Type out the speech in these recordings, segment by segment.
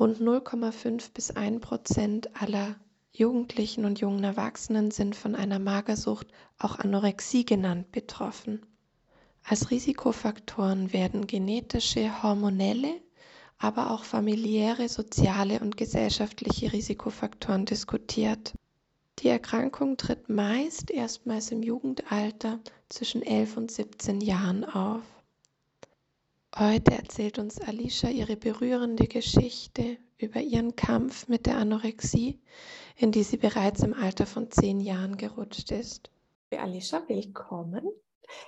Rund 0,5 bis 1 Prozent aller Jugendlichen und jungen Erwachsenen sind von einer Magersucht, auch Anorexie genannt, betroffen. Als Risikofaktoren werden genetische, hormonelle, aber auch familiäre, soziale und gesellschaftliche Risikofaktoren diskutiert. Die Erkrankung tritt meist erstmals im Jugendalter zwischen 11 und 17 Jahren auf. Heute erzählt uns Alicia ihre berührende Geschichte über ihren Kampf mit der Anorexie, in die sie bereits im Alter von zehn Jahren gerutscht ist. Alicia, willkommen.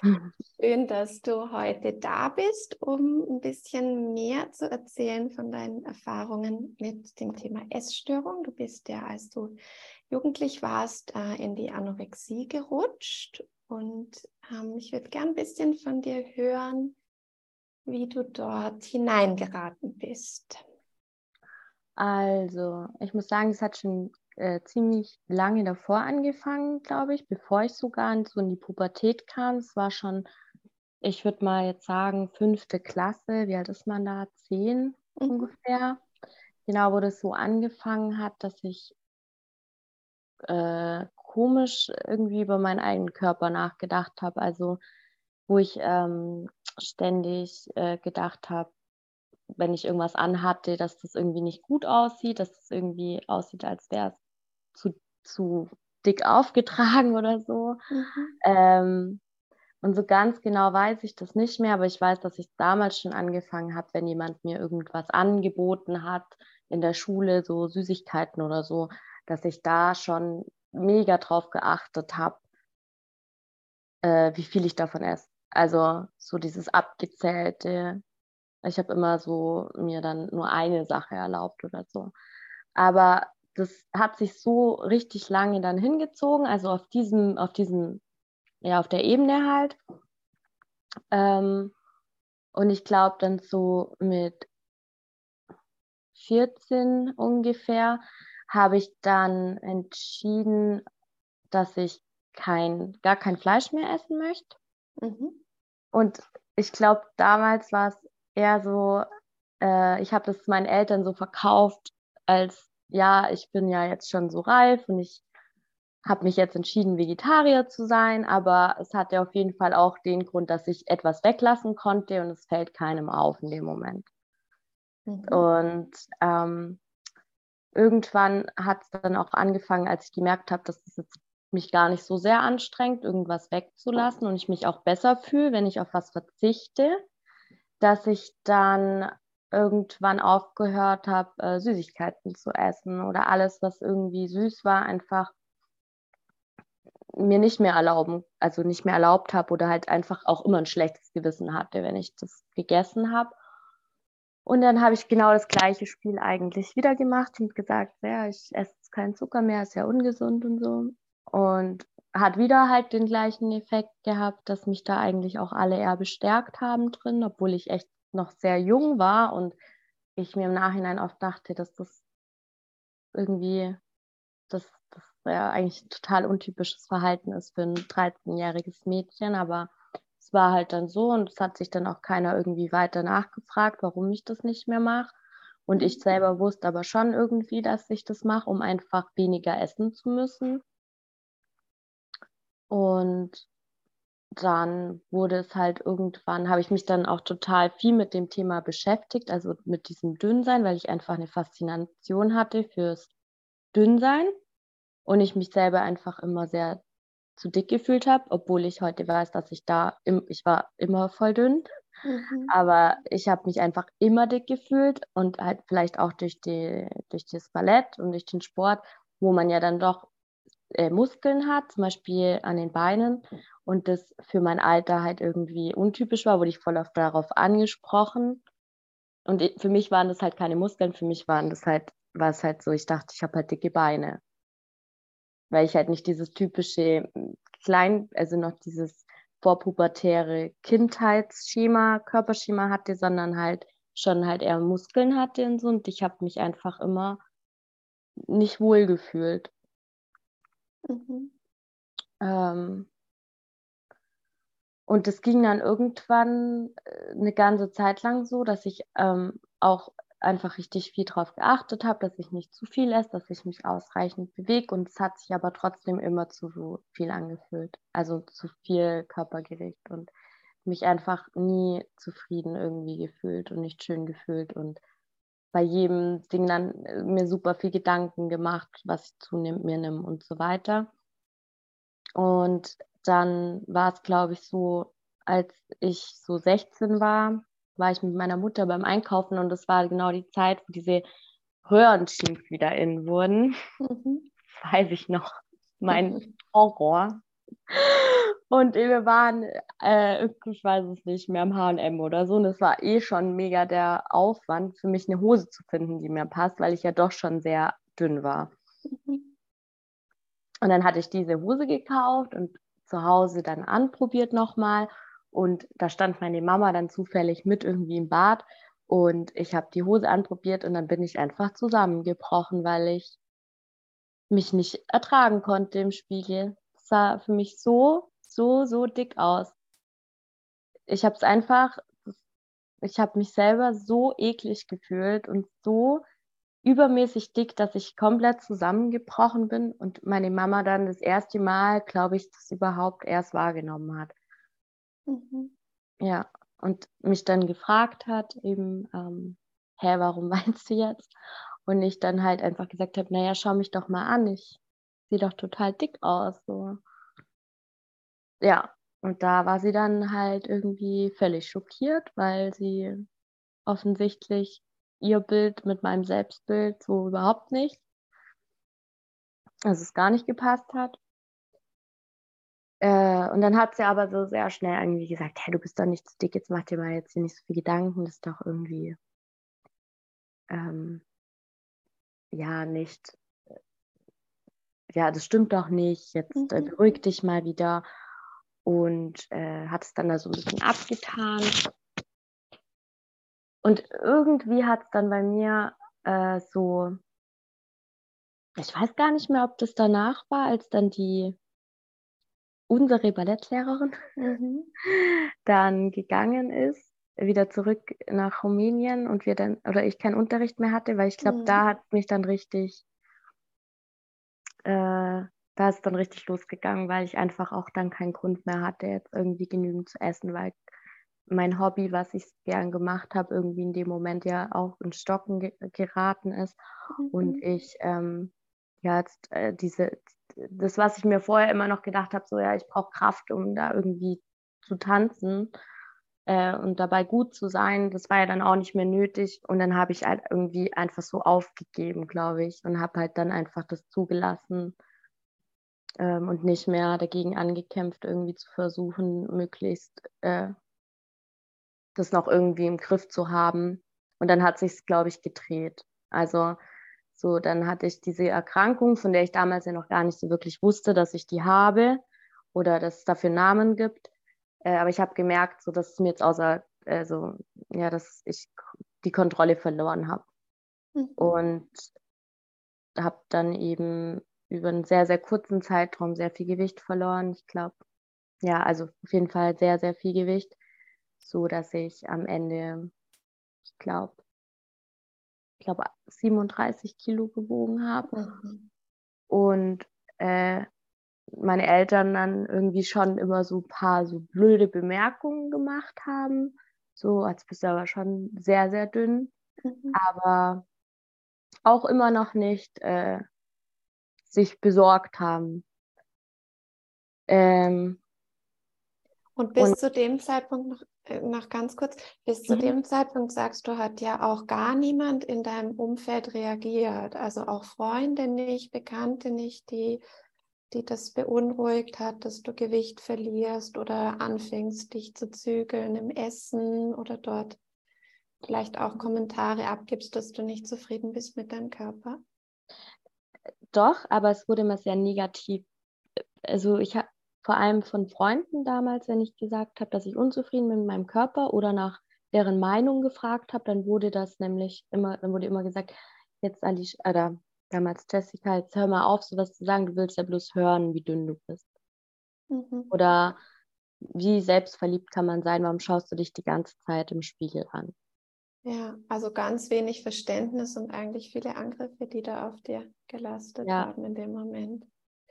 Mhm. Schön, dass du heute da bist, um ein bisschen mehr zu erzählen von deinen Erfahrungen mit dem Thema Essstörung. Du bist ja, als du jugendlich warst, äh, in die Anorexie gerutscht. Und ähm, ich würde gern ein bisschen von dir hören, wie du dort hineingeraten bist. Also, ich muss sagen, es hat schon äh, ziemlich lange davor angefangen, glaube ich, bevor ich sogar so in die Pubertät kam. Es war schon, ich würde mal jetzt sagen, fünfte Klasse. Wie alt ist man da? Zehn mhm. ungefähr. Genau, wo das so angefangen hat, dass ich äh, komisch irgendwie über meinen eigenen Körper nachgedacht habe. Also, wo ich ähm, ständig äh, gedacht habe, wenn ich irgendwas anhatte, dass das irgendwie nicht gut aussieht, dass es das irgendwie aussieht, als wäre es zu, zu dick aufgetragen oder so. Mhm. Ähm, und so ganz genau weiß ich das nicht mehr, aber ich weiß, dass ich damals schon angefangen habe, wenn jemand mir irgendwas angeboten hat in der Schule, so Süßigkeiten oder so, dass ich da schon mega drauf geachtet habe, äh, wie viel ich davon esse. Also so dieses abgezählte. Ich habe immer so mir dann nur eine Sache erlaubt oder so. Aber das hat sich so richtig lange dann hingezogen, also auf diesem, auf diesem, ja, auf der Ebene halt. Ähm, und ich glaube dann so mit 14 ungefähr habe ich dann entschieden, dass ich kein, gar kein Fleisch mehr essen möchte. Mhm. Und ich glaube, damals war es eher so, äh, ich habe das meinen Eltern so verkauft, als ja, ich bin ja jetzt schon so reif und ich habe mich jetzt entschieden, Vegetarier zu sein, aber es hatte auf jeden Fall auch den Grund, dass ich etwas weglassen konnte und es fällt keinem auf in dem Moment. Mhm. Und ähm, irgendwann hat es dann auch angefangen, als ich gemerkt habe, dass es jetzt mich gar nicht so sehr anstrengt, irgendwas wegzulassen und ich mich auch besser fühle, wenn ich auf was verzichte, dass ich dann irgendwann aufgehört habe, äh, Süßigkeiten zu essen oder alles, was irgendwie süß war, einfach mir nicht mehr erlauben, also nicht mehr erlaubt habe oder halt einfach auch immer ein schlechtes Gewissen hatte, wenn ich das gegessen habe. Und dann habe ich genau das gleiche Spiel eigentlich wieder gemacht und gesagt, ja, ich esse keinen Zucker mehr, ist ja ungesund und so. Und hat wieder halt den gleichen Effekt gehabt, dass mich da eigentlich auch alle eher bestärkt haben drin, obwohl ich echt noch sehr jung war und ich mir im Nachhinein oft dachte, dass das irgendwie, das, das ja eigentlich ein total untypisches Verhalten ist für ein 13-jähriges Mädchen, aber es war halt dann so und es hat sich dann auch keiner irgendwie weiter nachgefragt, warum ich das nicht mehr mache. Und ich selber wusste aber schon irgendwie, dass ich das mache, um einfach weniger essen zu müssen. Und dann wurde es halt irgendwann, habe ich mich dann auch total viel mit dem Thema beschäftigt, also mit diesem Dünnsein, weil ich einfach eine Faszination hatte fürs Dünnsein und ich mich selber einfach immer sehr zu dick gefühlt habe, obwohl ich heute weiß, dass ich da, im, ich war immer voll dünn, mhm. aber ich habe mich einfach immer dick gefühlt und halt vielleicht auch durch, die, durch das Ballett und durch den Sport, wo man ja dann doch äh, Muskeln hat, zum Beispiel an den Beinen und das für mein Alter halt irgendwie untypisch war, wurde ich voll oft darauf angesprochen. Und für mich waren das halt keine Muskeln, für mich waren das halt, war es halt so, ich dachte, ich habe halt dicke Beine. Weil ich halt nicht dieses typische klein, also noch dieses vorpubertäre Kindheitsschema, Körperschema hatte, sondern halt schon halt eher Muskeln hatte und so. Und ich habe mich einfach immer nicht wohl gefühlt. Mhm. Ähm, und es ging dann irgendwann äh, eine ganze Zeit lang so, dass ich ähm, auch einfach richtig viel darauf geachtet habe, dass ich nicht zu viel esse, dass ich mich ausreichend bewege. Und es hat sich aber trotzdem immer zu viel angefühlt, also zu viel Körpergewicht und mich einfach nie zufrieden irgendwie gefühlt und nicht schön gefühlt. Und bei jedem Ding dann äh, mir super viel Gedanken gemacht, was ich zu mir nehme und so weiter. Und dann war es, glaube ich, so, als ich so 16 war, war ich mit meiner Mutter beim Einkaufen und das war genau die Zeit, wo diese Röhrenjeans wieder in wurden. Mhm. Weiß ich noch. Mein Horror. Und wir waren, äh, ich weiß es nicht, mehr im HM oder so. Und es war eh schon mega der Aufwand, für mich eine Hose zu finden, die mir passt, weil ich ja doch schon sehr dünn war. Und dann hatte ich diese Hose gekauft und zu Hause dann anprobiert nochmal. Und da stand meine Mama dann zufällig mit irgendwie im Bad. Und ich habe die Hose anprobiert und dann bin ich einfach zusammengebrochen, weil ich mich nicht ertragen konnte im Spiegel. Sah für mich so, so, so dick aus. Ich habe es einfach, ich habe mich selber so eklig gefühlt und so übermäßig dick, dass ich komplett zusammengebrochen bin und meine Mama dann das erste Mal, glaube ich, das überhaupt erst wahrgenommen hat. Mhm. Ja, und mich dann gefragt hat, eben, ähm, hä, warum weinst du jetzt? Und ich dann halt einfach gesagt habe, naja, schau mich doch mal an, ich sehe doch total dick aus. So. Ja, und da war sie dann halt irgendwie völlig schockiert, weil sie offensichtlich ihr Bild mit meinem Selbstbild so überhaupt nicht, dass es gar nicht gepasst hat. Äh, und dann hat sie aber so sehr schnell irgendwie gesagt, hey, du bist doch nicht zu dick, jetzt mach dir mal jetzt hier nicht so viel Gedanken, das ist doch irgendwie ähm, ja nicht, ja, das stimmt doch nicht, jetzt äh, mhm. beruhig dich mal wieder und äh, hat es dann da so ein bisschen abgetan. Und irgendwie hat es dann bei mir äh, so, ich weiß gar nicht mehr, ob das danach war, als dann die unsere Ballettlehrerin mhm. dann gegangen ist, wieder zurück nach Rumänien und wir dann, oder ich keinen Unterricht mehr hatte, weil ich glaube, mhm. da hat mich dann richtig, äh, da ist dann richtig losgegangen, weil ich einfach auch dann keinen Grund mehr hatte, jetzt irgendwie genügend zu essen, weil mein Hobby, was ich gern gemacht habe, irgendwie in dem Moment ja auch in Stocken ge geraten ist mhm. und ich ähm, ja jetzt äh, diese das, was ich mir vorher immer noch gedacht habe, so ja, ich brauche Kraft, um da irgendwie zu tanzen äh, und dabei gut zu sein, das war ja dann auch nicht mehr nötig. Und dann habe ich halt irgendwie einfach so aufgegeben, glaube ich, und habe halt dann einfach das zugelassen ähm, und nicht mehr dagegen angekämpft, irgendwie zu versuchen, möglichst äh, das noch irgendwie im Griff zu haben. Und dann hat sich glaube ich, gedreht. Also so, dann hatte ich diese Erkrankung, von der ich damals ja noch gar nicht so wirklich wusste, dass ich die habe oder dass es dafür Namen gibt. Äh, aber ich habe gemerkt, so dass es mir jetzt außer, also ja, dass ich die Kontrolle verloren habe. Mhm. Und habe dann eben über einen sehr, sehr kurzen Zeitraum sehr viel Gewicht verloren. Ich glaube, ja, also auf jeden Fall sehr, sehr viel Gewicht, so dass ich am Ende, ich glaube, ich glaube, 37 Kilo gewogen habe. Mhm. Und äh, meine Eltern dann irgendwie schon immer so ein paar so blöde Bemerkungen gemacht haben. So, als bist du aber schon sehr, sehr dünn. Mhm. Aber auch immer noch nicht äh, sich besorgt haben. Ähm, und bis und, zu dem Zeitpunkt noch äh, noch ganz kurz, bis zu mhm. dem Zeitpunkt sagst du, hat ja auch gar niemand in deinem Umfeld reagiert, also auch Freunde nicht, Bekannte nicht, die, die das beunruhigt hat, dass du Gewicht verlierst oder anfängst, dich zu zügeln im Essen oder dort vielleicht auch Kommentare abgibst, dass du nicht zufrieden bist mit deinem Körper? Doch, aber es wurde immer sehr negativ. Also ich habe vor allem von Freunden damals, wenn ich gesagt habe, dass ich unzufrieden bin mit meinem Körper oder nach deren Meinung gefragt habe, dann wurde das nämlich immer, dann wurde immer gesagt, jetzt Alice, oder damals Jessica, jetzt hör mal auf, sowas zu sagen, du willst ja bloß hören, wie dünn du bist. Mhm. Oder wie selbstverliebt kann man sein, warum schaust du dich die ganze Zeit im Spiegel an? Ja, also ganz wenig Verständnis und eigentlich viele Angriffe, die da auf dir gelastet ja. haben in dem Moment.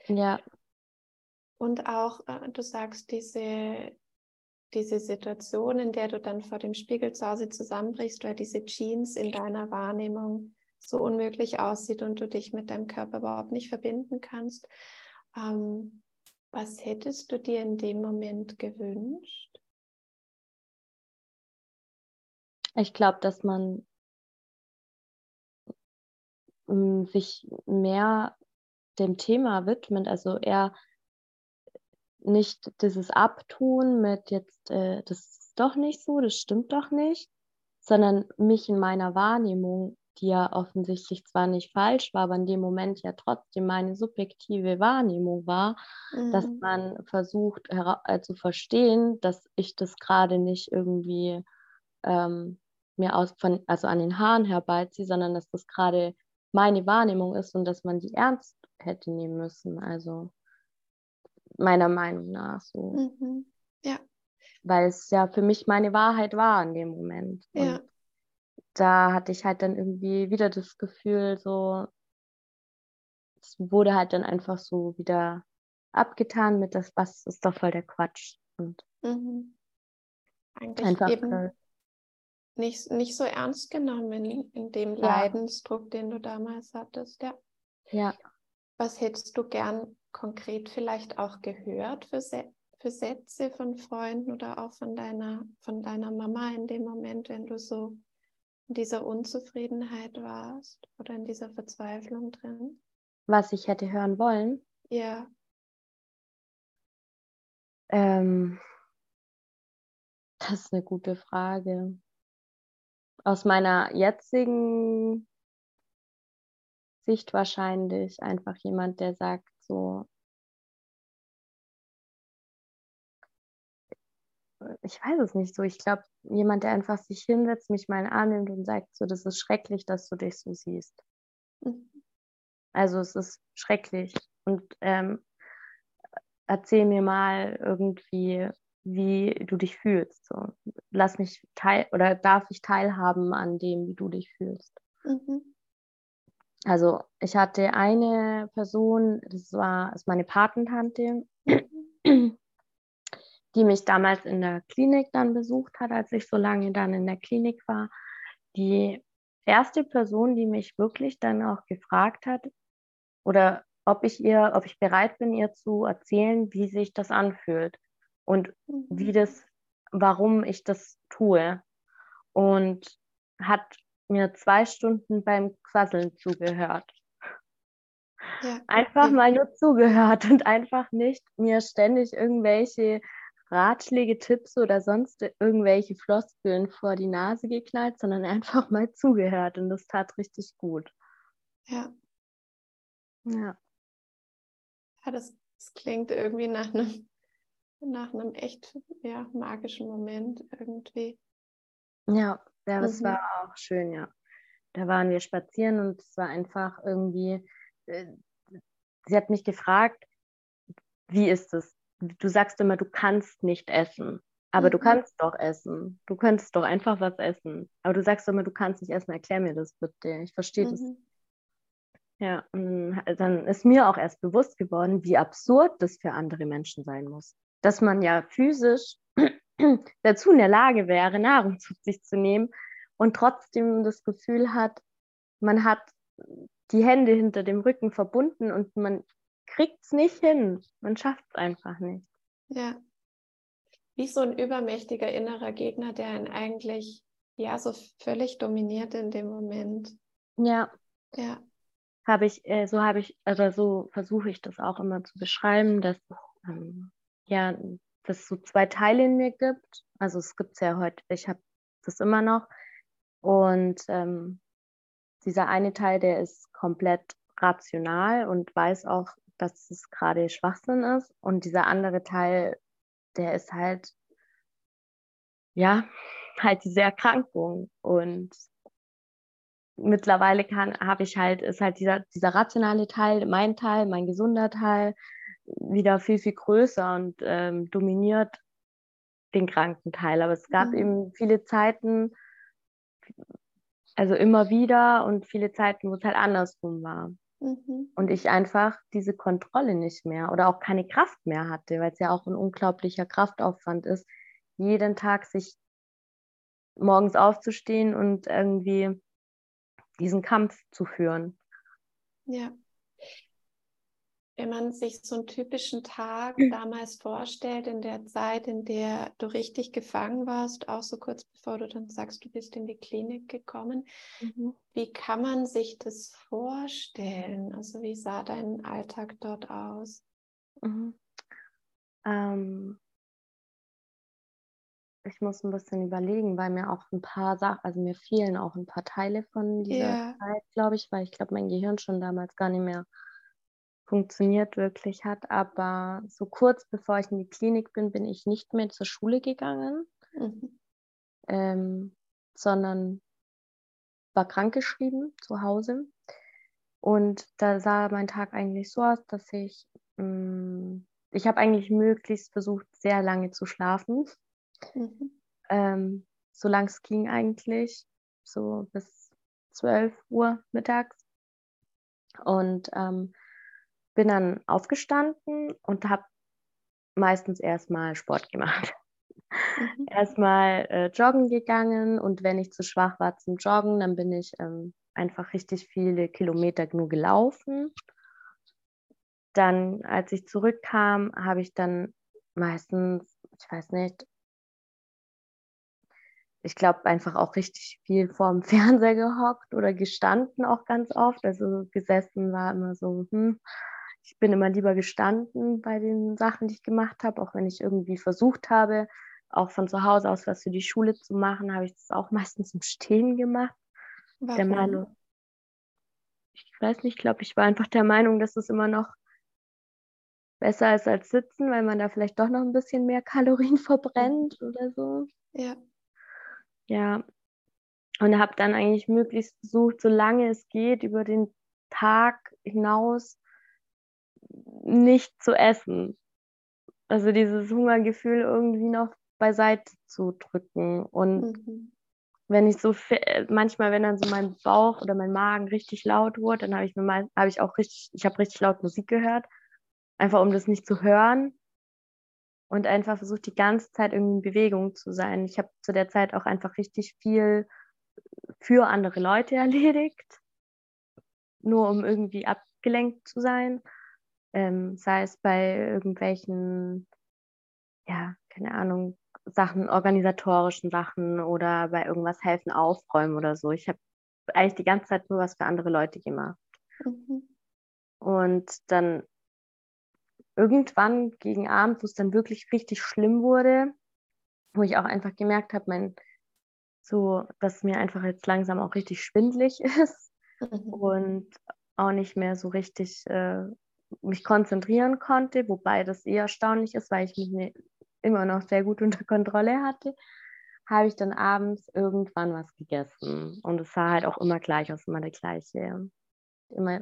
Ja. Und auch, äh, du sagst, diese, diese Situation, in der du dann vor dem Spiegel zu Hause zusammenbrichst, weil diese Jeans in deiner Wahrnehmung so unmöglich aussieht und du dich mit deinem Körper überhaupt nicht verbinden kannst. Ähm, was hättest du dir in dem Moment gewünscht? Ich glaube, dass man mm, sich mehr dem Thema widmet, also eher nicht dieses Abtun mit jetzt, äh, das ist doch nicht so, das stimmt doch nicht, sondern mich in meiner Wahrnehmung, die ja offensichtlich zwar nicht falsch war, aber in dem Moment ja trotzdem meine subjektive Wahrnehmung war, mhm. dass man versucht äh, zu verstehen, dass ich das gerade nicht irgendwie ähm, mir aus von, also an den Haaren herbeiziehe, sondern dass das gerade meine Wahrnehmung ist und dass man die ernst hätte nehmen müssen. Also meiner Meinung nach so. Mhm. Ja. Weil es ja für mich meine Wahrheit war in dem Moment. Ja. Und da hatte ich halt dann irgendwie wieder das Gefühl, so, es wurde halt dann einfach so wieder abgetan mit das, was ist doch voll der Quatsch. Und mhm. Eigentlich einfach eben nicht, nicht so ernst genommen in, in dem ja. Leidensdruck, den du damals hattest, ja. Ja. Was hättest du gern konkret vielleicht auch gehört für, für Sätze von Freunden oder auch von deiner, von deiner Mama in dem Moment, wenn du so in dieser Unzufriedenheit warst oder in dieser Verzweiflung drin? Was ich hätte hören wollen? Ja. Ähm, das ist eine gute Frage. Aus meiner jetzigen Sicht wahrscheinlich einfach jemand, der sagt so, ich weiß es nicht so. Ich glaube, jemand, der einfach sich hinsetzt, mich mal in den Arm nimmt und sagt, so, das ist schrecklich, dass du dich so siehst. Mhm. Also es ist schrecklich. Und ähm, erzähl mir mal irgendwie, wie du dich fühlst. So. Lass mich teil oder darf ich teilhaben an dem, wie du dich fühlst. Mhm. Also ich hatte eine Person, das war ist meine Patentante, mhm die mich damals in der Klinik dann besucht hat, als ich so lange dann in der Klinik war. Die erste Person, die mich wirklich dann auch gefragt hat oder ob ich ihr, ob ich bereit bin, ihr zu erzählen, wie sich das anfühlt und mhm. wie das, warum ich das tue. Und hat mir zwei Stunden beim Quasseln zugehört. Ja. Einfach mal nur zugehört und einfach nicht mir ständig irgendwelche Ratschläge, Tipps oder sonst irgendwelche Floskeln vor die Nase geknallt, sondern einfach mal zugehört und das tat richtig gut. Ja. Ja. Ja, das, das klingt irgendwie nach einem, nach einem echt ja, magischen Moment irgendwie. Ja, ja das mhm. war auch schön, ja. Da waren wir spazieren und es war einfach irgendwie, äh, sie hat mich gefragt, wie ist es? Du sagst immer, du kannst nicht essen. Aber mhm. du kannst doch essen. Du könntest doch einfach was essen. Aber du sagst immer, du kannst nicht essen. Erklär mir das bitte. Ich verstehe mhm. das. Ja, dann ist mir auch erst bewusst geworden, wie absurd das für andere Menschen sein muss. Dass man ja physisch dazu in der Lage wäre, Nahrung zu sich zu nehmen und trotzdem das Gefühl hat, man hat die Hände hinter dem Rücken verbunden und man kriegt es nicht hin. Man schafft es einfach nicht. Ja. Wie so ein übermächtiger innerer Gegner, der einen eigentlich ja so völlig dominiert in dem Moment. Ja. Ja. Habe ich, äh, so habe ich, also so versuche ich das auch immer zu beschreiben, dass ähm, ja, dass es so zwei Teile in mir gibt. Also es gibt es ja heute, ich habe das immer noch. Und ähm, dieser eine Teil, der ist komplett rational und weiß auch, dass es gerade Schwachsinn ist. Und dieser andere Teil, der ist halt, ja, halt diese Erkrankung. Und mittlerweile kann, habe ich halt, ist halt dieser, dieser rationale Teil, mein Teil, mein gesunder Teil, wieder viel, viel größer und ähm, dominiert den kranken Teil. Aber es gab mhm. eben viele Zeiten, also immer wieder und viele Zeiten, wo es halt andersrum war. Mhm. Und ich einfach diese Kontrolle nicht mehr oder auch keine Kraft mehr hatte, weil es ja auch ein unglaublicher Kraftaufwand ist, jeden Tag sich morgens aufzustehen und irgendwie diesen Kampf zu führen. Ja. Wenn man sich so einen typischen Tag damals vorstellt, in der Zeit, in der du richtig gefangen warst, auch so kurz bevor du dann sagst, du bist in die Klinik gekommen, mhm. wie kann man sich das vorstellen? Also wie sah dein Alltag dort aus? Mhm. Ähm, ich muss ein bisschen überlegen, weil mir auch ein paar Sachen, also mir fehlen auch ein paar Teile von dieser yeah. Zeit, glaube ich, weil ich glaube, mein Gehirn schon damals gar nicht mehr funktioniert wirklich hat. Aber so kurz bevor ich in die Klinik bin, bin ich nicht mehr zur Schule gegangen, mhm. ähm, sondern war krankgeschrieben zu Hause. Und da sah mein Tag eigentlich so aus, dass ich, mh, mm, ich habe eigentlich möglichst versucht, sehr lange zu schlafen. Mhm. Ähm, solange es ging eigentlich, so bis 12 Uhr mittags. Und ähm, bin dann aufgestanden und habe meistens erstmal Sport gemacht. Mhm. erstmal äh, joggen gegangen und wenn ich zu schwach war zum Joggen, dann bin ich ähm, einfach richtig viele Kilometer nur gelaufen. Dann, als ich zurückkam, habe ich dann meistens, ich weiß nicht, ich glaube, einfach auch richtig viel vorm Fernseher gehockt oder gestanden auch ganz oft. Also gesessen war immer so, hm, ich bin immer lieber gestanden bei den Sachen, die ich gemacht habe, auch wenn ich irgendwie versucht habe, auch von zu Hause aus was für die Schule zu machen, habe ich das auch meistens im Stehen gemacht. Warum? Der Meinung, ich weiß nicht, ich glaube, ich war einfach der Meinung, dass es immer noch besser ist als sitzen, weil man da vielleicht doch noch ein bisschen mehr Kalorien verbrennt oder so. Ja. Ja. Und habe dann eigentlich möglichst versucht, solange es geht, über den Tag hinaus nicht zu essen. Also dieses Hungergefühl irgendwie noch beiseite zu drücken. Und mhm. wenn ich so manchmal, wenn dann so mein Bauch oder mein Magen richtig laut wurde, dann habe ich mir mal, habe ich auch richtig, ich habe richtig laut Musik gehört, einfach um das nicht zu hören und einfach versucht die ganze Zeit irgendwie in Bewegung zu sein. Ich habe zu der Zeit auch einfach richtig viel für andere Leute erledigt, nur um irgendwie abgelenkt zu sein ähm, sei es bei irgendwelchen, ja, keine Ahnung, Sachen, organisatorischen Sachen oder bei irgendwas helfen, aufräumen oder so. Ich habe eigentlich die ganze Zeit nur was für andere Leute gemacht. Mhm. Und dann irgendwann gegen Abend, wo es dann wirklich richtig schlimm wurde, wo ich auch einfach gemerkt habe, mein, so, dass mir einfach jetzt langsam auch richtig schwindlig ist mhm. und auch nicht mehr so richtig äh, mich konzentrieren konnte, wobei das eher erstaunlich ist, weil ich mich ne, immer noch sehr gut unter Kontrolle hatte, habe ich dann abends irgendwann was gegessen. Und es sah halt auch immer gleich aus, immer der gleiche, immer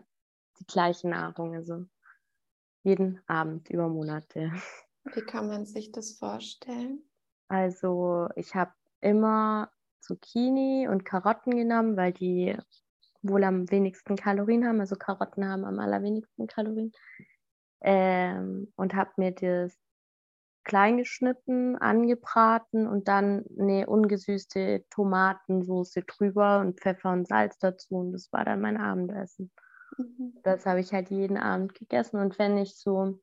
die gleiche Nahrung, also jeden Abend über Monate. Wie kann man sich das vorstellen? Also ich habe immer Zucchini und Karotten genommen, weil die wohl am wenigsten Kalorien haben. Also Karotten haben am allerwenigsten Kalorien. Ähm, und habe mir das klein geschnitten, angebraten und dann eine ungesüßte Tomatensoße drüber und Pfeffer und Salz dazu. Und das war dann mein Abendessen. Mhm. Das habe ich halt jeden Abend gegessen. Und wenn ich so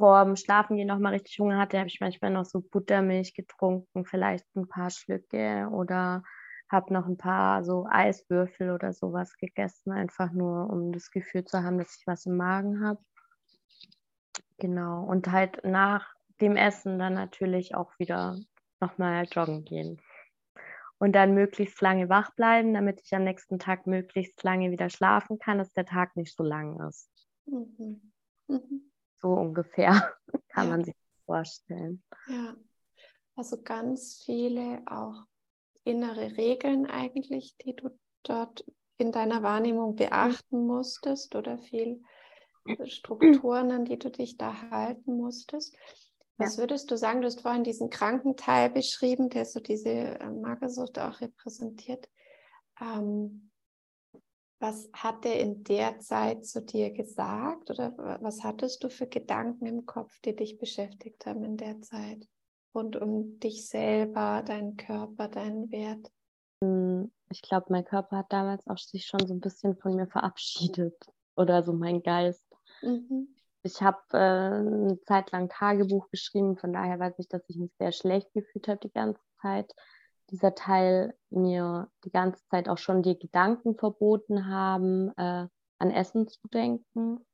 vorm Schlafengehen noch mal richtig Hunger hatte, habe ich manchmal noch so Buttermilch getrunken, vielleicht ein paar Schlücke oder habe noch ein paar so Eiswürfel oder sowas gegessen, einfach nur um das Gefühl zu haben, dass ich was im Magen habe. Genau. Und halt nach dem Essen dann natürlich auch wieder nochmal joggen gehen. Und dann möglichst lange wach bleiben, damit ich am nächsten Tag möglichst lange wieder schlafen kann, dass der Tag nicht so lang ist. Mhm. Mhm. So ungefähr kann ja. man sich das vorstellen. Ja, also ganz viele auch innere Regeln eigentlich, die du dort in deiner Wahrnehmung beachten musstest oder viel Strukturen, an die du dich da halten musstest. Was ja. würdest du sagen? Du hast vorhin diesen kranken Teil beschrieben, der so diese äh, Magersucht auch repräsentiert. Ähm, was hat er in der Zeit zu dir gesagt oder was hattest du für Gedanken im Kopf, die dich beschäftigt haben in der Zeit? Rund um dich selber, deinen Körper, deinen Wert? Hm, ich glaube, mein Körper hat damals auch sich schon so ein bisschen von mir verabschiedet oder so mein Geist. Mhm. Ich habe äh, eine Zeit lang Tagebuch geschrieben, von daher weiß ich, dass ich mich sehr schlecht gefühlt habe die ganze Zeit dieser Teil mir die ganze Zeit auch schon die Gedanken verboten haben, äh, an Essen zu denken.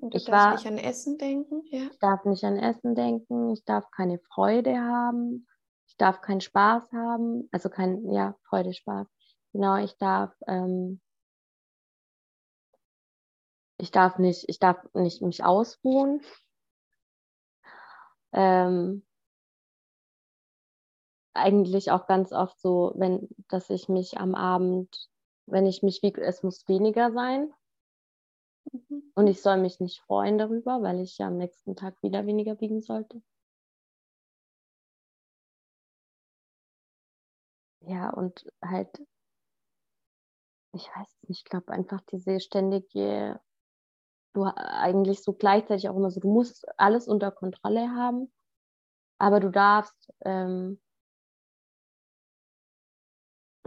Und du ich darfst war, nicht an Essen denken, ja? Ich darf nicht an Essen denken, ich darf keine Freude haben, ich darf keinen Spaß haben, also kein, ja, Freude, Spaß. Genau, ich darf, ähm, ich darf nicht, ich darf nicht mich ausruhen. Ähm, eigentlich auch ganz oft so, wenn, dass ich mich am Abend, wenn ich mich wiege, es muss weniger sein. Mhm. Und ich soll mich nicht freuen darüber, weil ich ja am nächsten Tag wieder weniger wiegen sollte. Ja, und halt, ich weiß nicht, ich glaube einfach diese ständige, du eigentlich so gleichzeitig auch immer so, du musst alles unter Kontrolle haben, aber du darfst ähm,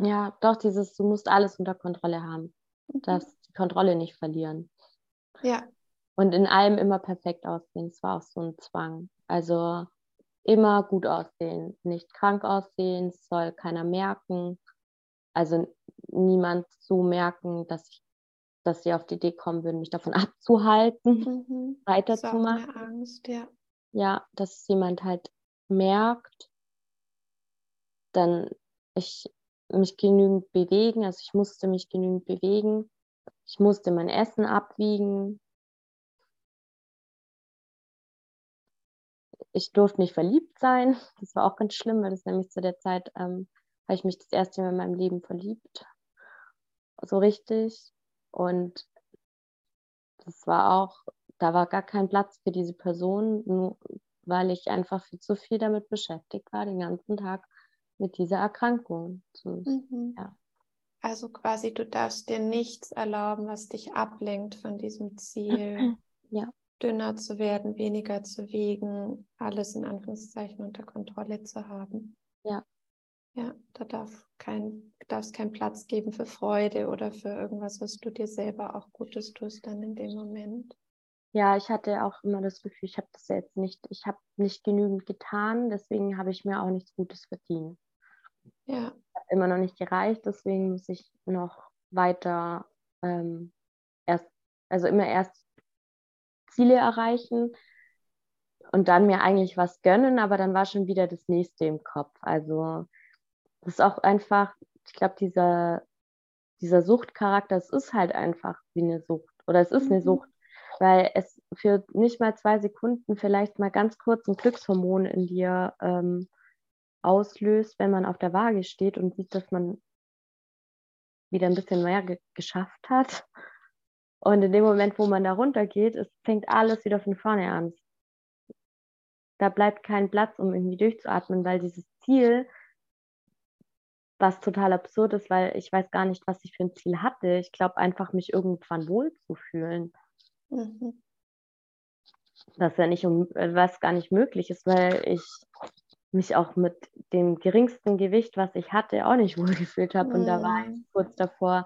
ja, doch, dieses, du musst alles unter Kontrolle haben. Du mhm. darfst die Kontrolle nicht verlieren. Ja. Und in allem immer perfekt aussehen. Es war auch so ein Zwang. Also immer gut aussehen, nicht krank aussehen, es soll keiner merken. Also niemand so merken, dass ich, dass sie auf die Idee kommen würden, mich davon abzuhalten, mhm. weiterzumachen. Angst, ja. Ja, dass jemand halt merkt, dann ich mich genügend bewegen. Also ich musste mich genügend bewegen. Ich musste mein Essen abwiegen. Ich durfte nicht verliebt sein. Das war auch ganz schlimm, weil das nämlich zu der Zeit ähm, habe ich mich das erste Mal in meinem Leben verliebt. So richtig. Und das war auch, da war gar kein Platz für diese Person, nur weil ich einfach viel zu viel damit beschäftigt war, den ganzen Tag mit dieser Erkrankung. So, mhm. ja. Also quasi, du darfst dir nichts erlauben, was dich ablenkt von diesem Ziel, ja. dünner zu werden, weniger zu wiegen, alles in Anführungszeichen unter Kontrolle zu haben. Ja. Ja, da darf kein, darfst keinen Platz geben für Freude oder für irgendwas, was du dir selber auch Gutes tust dann in dem Moment. Ja, ich hatte auch immer das Gefühl, ich habe das jetzt nicht, ich habe nicht genügend getan, deswegen habe ich mir auch nichts Gutes verdient. Ja. Immer noch nicht gereicht, deswegen muss ich noch weiter ähm, erst, also immer erst Ziele erreichen und dann mir eigentlich was gönnen, aber dann war schon wieder das nächste im Kopf. Also das ist auch einfach, ich glaube, dieser, dieser Suchtcharakter, es ist halt einfach wie eine Sucht oder es ist mhm. eine Sucht, weil es für nicht mal zwei Sekunden vielleicht mal ganz kurz ein Glückshormon in dir ähm, auslöst, wenn man auf der Waage steht und sieht, dass man wieder ein bisschen mehr ge geschafft hat. Und in dem Moment, wo man da runtergeht, es fängt alles wieder von vorne an. Da bleibt kein Platz, um irgendwie durchzuatmen, weil dieses Ziel, was total absurd ist, weil ich weiß gar nicht, was ich für ein Ziel hatte. Ich glaube einfach, mich irgendwann wohlzufühlen. Mhm. Was ja nicht um, was gar nicht möglich ist, weil ich mich auch mit dem geringsten Gewicht, was ich hatte, auch nicht wohlgefühlt habe. Und da war ich mhm. kurz davor,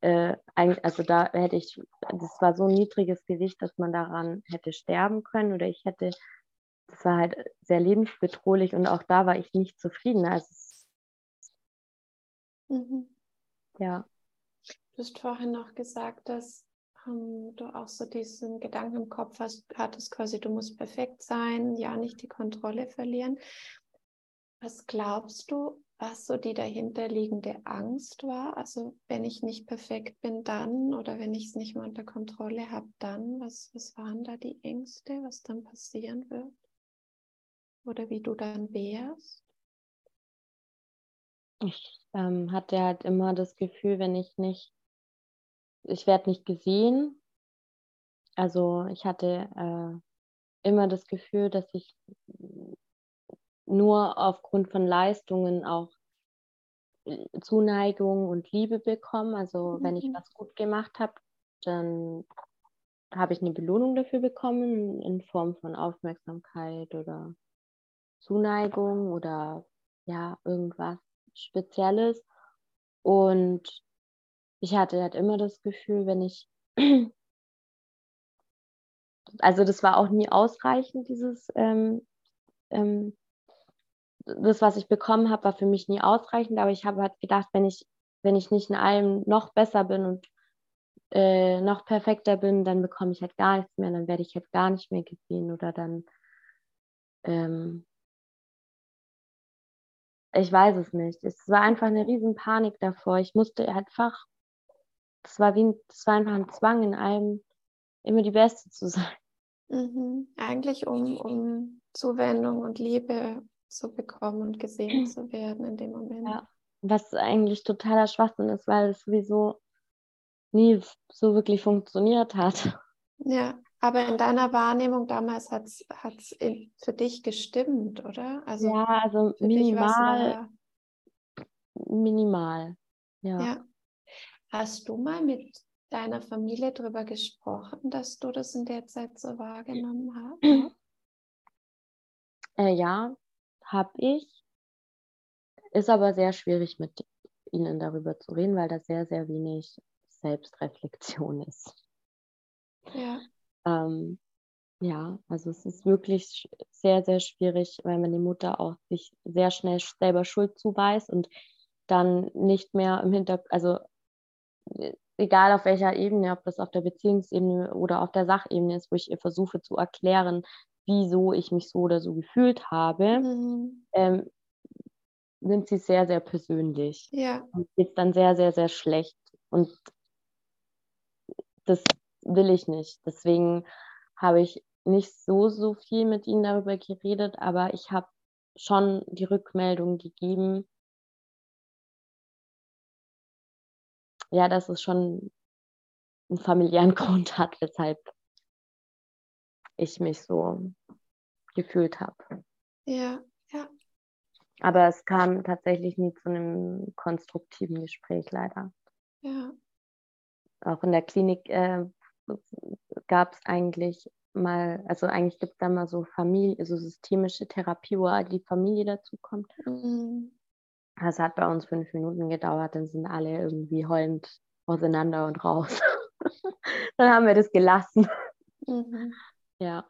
äh, also da hätte ich, das war so ein niedriges Gewicht, dass man daran hätte sterben können oder ich hätte, das war halt sehr lebensbedrohlich und auch da war ich nicht zufrieden. Also mhm. ja. Du hast vorhin noch gesagt, dass ähm, du auch so diesen Gedanken im Kopf hast, hattest quasi, du musst perfekt sein, ja nicht die Kontrolle verlieren. Was glaubst du, was so die dahinterliegende Angst war? Also wenn ich nicht perfekt bin, dann oder wenn ich es nicht mehr unter Kontrolle habe, dann? Was, was waren da die Ängste, was dann passieren wird? Oder wie du dann wärst? Ich ähm, hatte halt immer das Gefühl, wenn ich nicht, ich werde nicht gesehen. Also ich hatte äh, immer das Gefühl, dass ich nur aufgrund von Leistungen auch äh, Zuneigung und Liebe bekomme. Also mhm. wenn ich mhm. was gut gemacht habe, dann habe ich eine Belohnung dafür bekommen in Form von Aufmerksamkeit oder Zuneigung oder ja, irgendwas Spezielles. Und ich hatte halt immer das Gefühl, wenn ich, also das war auch nie ausreichend, dieses, ähm, ähm, das, was ich bekommen habe, war für mich nie ausreichend, aber ich habe halt gedacht, wenn ich, wenn ich nicht in allem noch besser bin und äh, noch perfekter bin, dann bekomme ich halt gar nichts mehr, dann werde ich halt gar nicht mehr gesehen oder dann, ähm, ich weiß es nicht. Es war einfach eine riesen Panik davor. Ich musste einfach, das war wie, das war einfach ein Zwang in allem, immer die Beste zu sein. Mhm. Eigentlich um, um Zuwendung und Liebe zu bekommen und gesehen zu werden in dem Moment. Ja, was eigentlich totaler Schwachsinn ist, weil es sowieso nie so wirklich funktioniert hat. Ja, aber in deiner Wahrnehmung damals hat es für dich gestimmt, oder? Also ja, also minimal. Minimal, ja. ja. Hast du mal mit deiner Familie darüber gesprochen, dass du das in der Zeit so wahrgenommen hast? Äh, ja, habe ich. Ist aber sehr schwierig mit ihnen darüber zu reden, weil da sehr, sehr wenig Selbstreflexion ist. Ja. Ähm, ja, also es ist wirklich sehr, sehr schwierig, weil meine Mutter auch sich sehr schnell selber Schuld zuweist und dann nicht mehr im Hintergrund, also äh, egal auf welcher Ebene, ob das auf der Beziehungsebene oder auf der Sachebene ist, wo ich ihr versuche zu erklären, wieso ich mich so oder so gefühlt habe, mhm. ähm, sind sie sehr, sehr persönlich. Ja. Und geht dann sehr, sehr, sehr schlecht. Und das will ich nicht. Deswegen habe ich nicht so, so viel mit ihnen darüber geredet, aber ich habe schon die Rückmeldung gegeben, ja, dass es schon einen familiären Grund hat, weshalb ich mich so gefühlt habe. Ja, ja. Aber es kam tatsächlich nie zu einem konstruktiven Gespräch, leider. Ja. Auch in der Klinik äh, gab es eigentlich mal, also eigentlich gibt es da mal so Familie, so systemische Therapie, wo die Familie dazu kommt. Mhm. Das hat bei uns fünf Minuten gedauert, dann sind alle irgendwie heulend auseinander und raus. dann haben wir das gelassen. Mhm. Ja.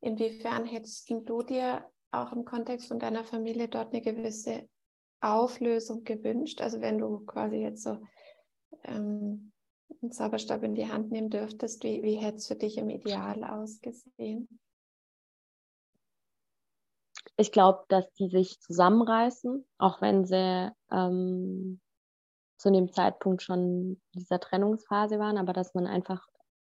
Inwiefern hättest du dir auch im Kontext von deiner Familie dort eine gewisse Auflösung gewünscht? Also wenn du quasi jetzt so ähm, einen Zauberstab in die Hand nehmen dürftest, wie, wie hätte es für dich im Ideal ausgesehen? Ich glaube, dass die sich zusammenreißen, auch wenn sie ähm, zu dem Zeitpunkt schon in dieser Trennungsphase waren, aber dass man einfach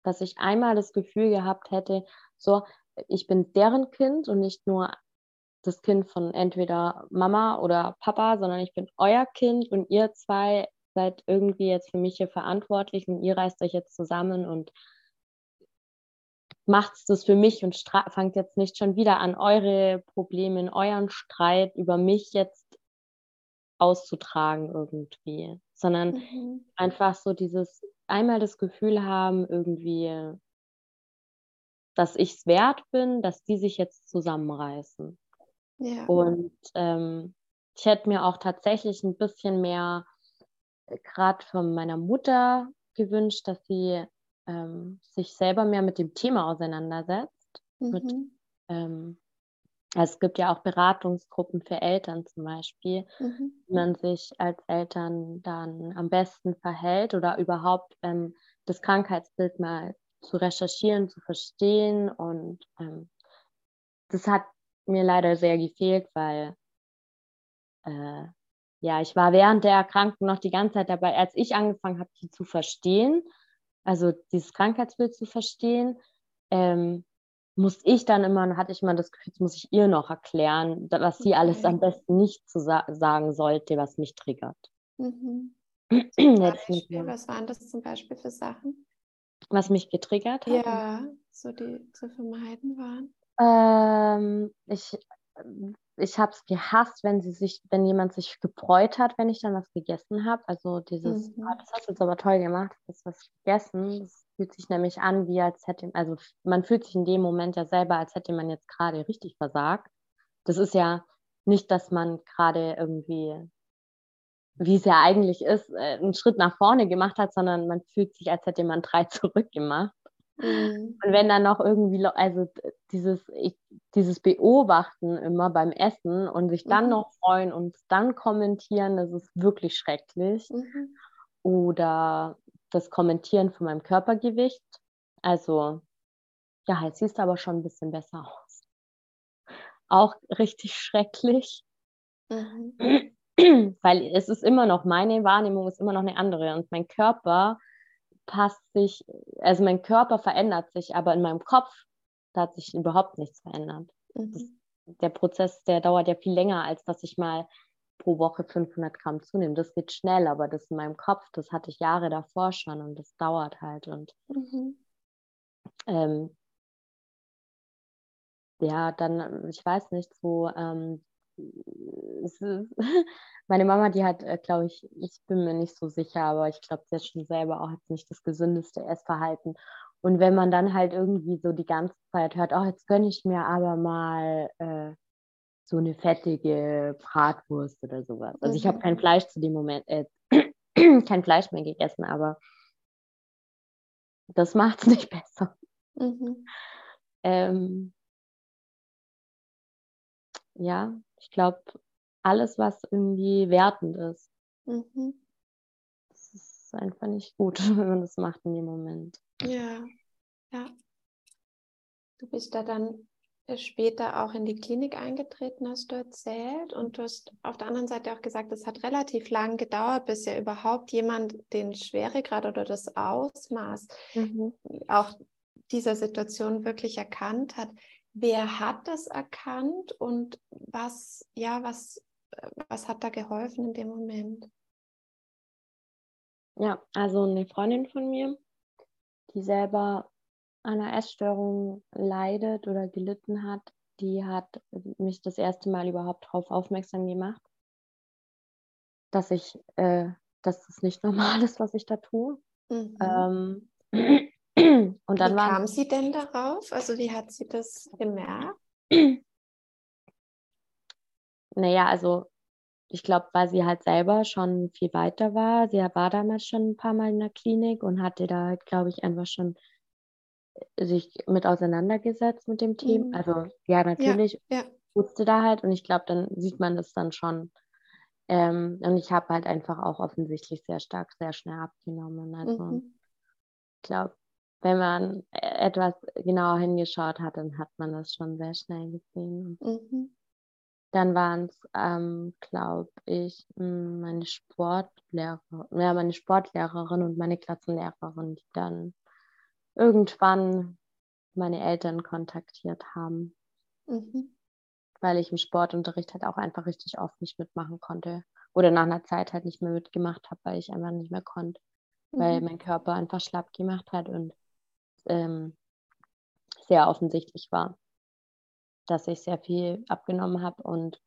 dass ich einmal das Gefühl gehabt hätte, so, ich bin deren Kind und nicht nur das Kind von entweder Mama oder Papa, sondern ich bin euer Kind und ihr zwei seid irgendwie jetzt für mich hier verantwortlich und ihr reißt euch jetzt zusammen und macht das für mich und fangt jetzt nicht schon wieder an, eure Probleme, euren Streit über mich jetzt auszutragen irgendwie, sondern mhm. einfach so dieses, einmal das Gefühl haben, irgendwie, dass ich es wert bin, dass die sich jetzt zusammenreißen. Ja. Und ähm, ich hätte mir auch tatsächlich ein bisschen mehr, äh, gerade von meiner Mutter gewünscht, dass sie ähm, sich selber mehr mit dem Thema auseinandersetzt, mhm. mit ähm, also es gibt ja auch Beratungsgruppen für Eltern zum Beispiel, mhm. wie man sich als Eltern dann am besten verhält oder überhaupt ähm, das Krankheitsbild mal zu recherchieren, zu verstehen. Und ähm, das hat mir leider sehr gefehlt, weil äh, ja, ich war während der Erkrankung noch die ganze Zeit dabei, als ich angefangen habe, die zu verstehen, also dieses Krankheitsbild zu verstehen, ähm, muss ich dann immer, hatte ich mal das Gefühl, jetzt muss ich ihr noch erklären, was sie alles am besten nicht zu sa sagen sollte, was mich triggert. Mhm. Beispiel, was waren das zum Beispiel für Sachen? Was mich getriggert hat? Ja, so die zu vermeiden waren? Ähm, ich ich habe es gehasst, wenn sie sich, wenn jemand sich gefreut hat, wenn ich dann was gegessen habe. Also dieses, mhm. oh, das hast du jetzt aber toll gemacht, du hast was gegessen. Das fühlt sich nämlich an, wie als hätte, also man fühlt sich in dem Moment ja selber, als hätte man jetzt gerade richtig versagt. Das ist ja nicht, dass man gerade irgendwie, wie es ja eigentlich ist, äh, einen Schritt nach vorne gemacht hat, sondern man fühlt sich, als hätte man drei zurück gemacht. Mhm. Und wenn dann noch irgendwie, also dieses, ich, dieses Beobachten immer beim Essen und sich dann mhm. noch freuen und dann kommentieren, das ist wirklich schrecklich. Mhm. Oder das Kommentieren von meinem Körpergewicht. Also, ja, jetzt siehst du aber schon ein bisschen besser aus. Auch richtig schrecklich. Mhm. Weil es ist immer noch, meine Wahrnehmung ist immer noch eine andere und mein Körper passt sich, also mein Körper verändert sich, aber in meinem Kopf, da hat sich überhaupt nichts verändert. Mhm. Das, der Prozess, der dauert ja viel länger, als dass ich mal pro Woche 500 Gramm zunehme. Das geht schnell, aber das in meinem Kopf, das hatte ich Jahre davor schon und das dauert halt. Und mhm. ähm, ja, dann, ich weiß nicht, so ähm, meine Mama, die hat, äh, glaube ich, ich bin mir nicht so sicher, aber ich glaube, sie hat schon selber auch jetzt nicht das gesündeste Essverhalten. Und wenn man dann halt irgendwie so die ganze Zeit hört, oh, jetzt gönne ich mir aber mal äh, so eine fettige Bratwurst oder sowas. Also ich habe kein mhm. Fleisch zu dem Moment, äh, kein Fleisch mehr gegessen, aber das macht es nicht besser. Mhm. Ähm, ja, ich glaube, alles, was irgendwie wertend ist, mhm. das ist einfach nicht gut, wenn man das macht in dem Moment. Ja, ja. Du bist da dann später auch in die Klinik eingetreten, hast du erzählt. Und du hast auf der anderen Seite auch gesagt, es hat relativ lang gedauert, bis ja überhaupt jemand den Schweregrad oder das Ausmaß mhm. auch dieser Situation wirklich erkannt hat. Wer hat das erkannt und was, ja, was, was hat da geholfen in dem Moment? Ja, also eine Freundin von mir, die selber an einer Essstörung leidet oder gelitten hat, die hat mich das erste Mal überhaupt darauf aufmerksam gemacht, dass ich, äh, dass das nicht normal ist, was ich da tue. Mhm. Ähm, Und dann wie kam sie denn darauf? Also wie hat sie das gemerkt? Naja, also ich glaube, weil sie halt selber schon viel weiter war. Sie war damals schon ein paar Mal in der Klinik und hatte da halt, glaube ich, einfach schon äh, sich mit auseinandergesetzt mit dem Thema. Mhm. Also ja, natürlich ja, ja. wusste da halt und ich glaube, dann sieht man das dann schon. Ähm, und ich habe halt einfach auch offensichtlich sehr stark, sehr schnell abgenommen. Also mhm. ich glaube, wenn man etwas genauer hingeschaut hat, dann hat man das schon sehr schnell gesehen. Mhm. Dann waren es, ähm, glaube ich, hm, meine Sportlehrer, ja, meine Sportlehrerin und meine Klassenlehrerin, die dann irgendwann meine Eltern kontaktiert haben. Mhm. Weil ich im Sportunterricht halt auch einfach richtig oft nicht mitmachen konnte. Oder nach einer Zeit halt nicht mehr mitgemacht habe, weil ich einfach nicht mehr konnte. Mhm. Weil mein Körper einfach schlapp gemacht hat und ähm, sehr offensichtlich war, dass ich sehr viel abgenommen habe und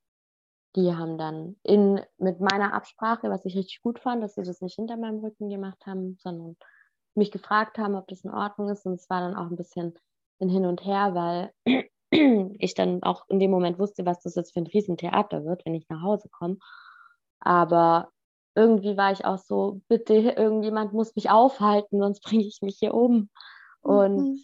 die haben dann in, mit meiner Absprache, was ich richtig gut fand, dass sie das nicht hinter meinem Rücken gemacht haben, sondern mich gefragt haben, ob das in Ordnung ist. Und es war dann auch ein bisschen ein Hin und Her, weil ich dann auch in dem Moment wusste, was das jetzt für ein Riesentheater wird, wenn ich nach Hause komme. Aber irgendwie war ich auch so, bitte, irgendjemand muss mich aufhalten, sonst bringe ich mich hier um. Und mhm.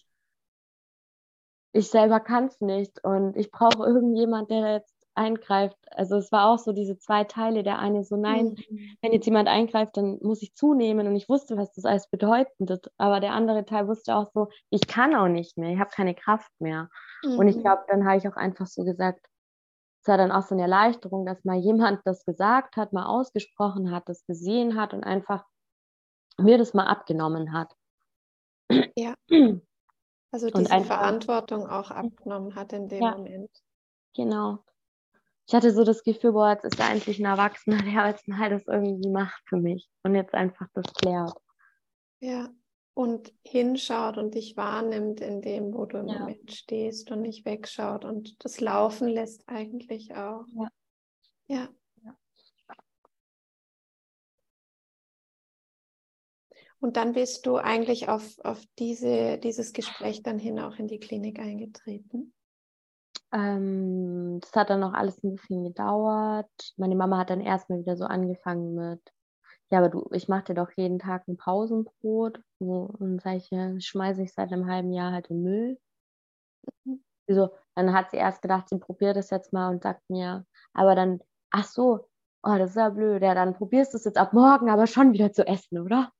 ich selber kann es nicht. Und ich brauche irgendjemand, der jetzt eingreift. Also es war auch so diese zwei Teile. Der eine so, nein, mhm. wenn jetzt jemand eingreift, dann muss ich zunehmen. Und ich wusste, was das alles bedeutet. Aber der andere Teil wusste auch so, ich kann auch nicht mehr, ich habe keine Kraft mehr. Mhm. Und ich mhm. glaube, dann habe ich auch einfach so gesagt, es war dann auch so eine Erleichterung, dass mal jemand das gesagt hat, mal ausgesprochen hat, das gesehen hat und einfach mir das mal abgenommen hat. Ja. Also diese einfach, Verantwortung auch abgenommen hat in dem ja, Moment. Genau. Ich hatte so das Gefühl, boah, jetzt ist er endlich ein Erwachsener, der jetzt mal das irgendwie macht für mich und jetzt einfach das klärt. Ja, und hinschaut und dich wahrnimmt in dem, wo du im ja. Moment stehst und nicht wegschaut und das laufen lässt eigentlich auch. Ja. ja. Und dann bist du eigentlich auf, auf diese, dieses Gespräch dann hin auch in die Klinik eingetreten? Ähm, das hat dann noch alles ein bisschen gedauert. Meine Mama hat dann erstmal wieder so angefangen mit, ja, aber du, ich mache dir doch jeden Tag ein Pausenbrot. Und sage ich, ja, schmeiße ich seit einem halben Jahr halt in Müll. Mhm. So, dann hat sie erst gedacht, sie probiert das jetzt mal und sagt mir, aber dann, ach so, oh, das ist ja blöd, ja, dann probierst du es jetzt ab morgen aber schon wieder zu essen, oder?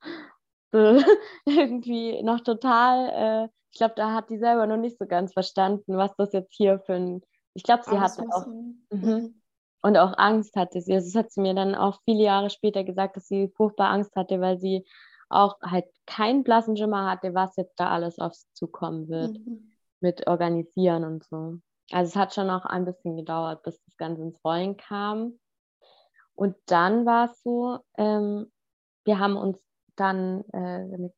So, irgendwie noch total, äh, ich glaube, da hat die selber noch nicht so ganz verstanden, was das jetzt hier für ein, ich glaube, sie hatte auch, mhm. mhm. und auch Angst hatte sie. Also das hat sie mir dann auch viele Jahre später gesagt, dass sie furchtbar Angst hatte, weil sie auch halt keinen blassen Schimmer hatte, was jetzt da alles auf sie zukommen wird mhm. mit Organisieren und so. Also es hat schon auch ein bisschen gedauert, bis das Ganze ins Rollen kam. Und dann war es so, ähm, wir haben uns dann, äh,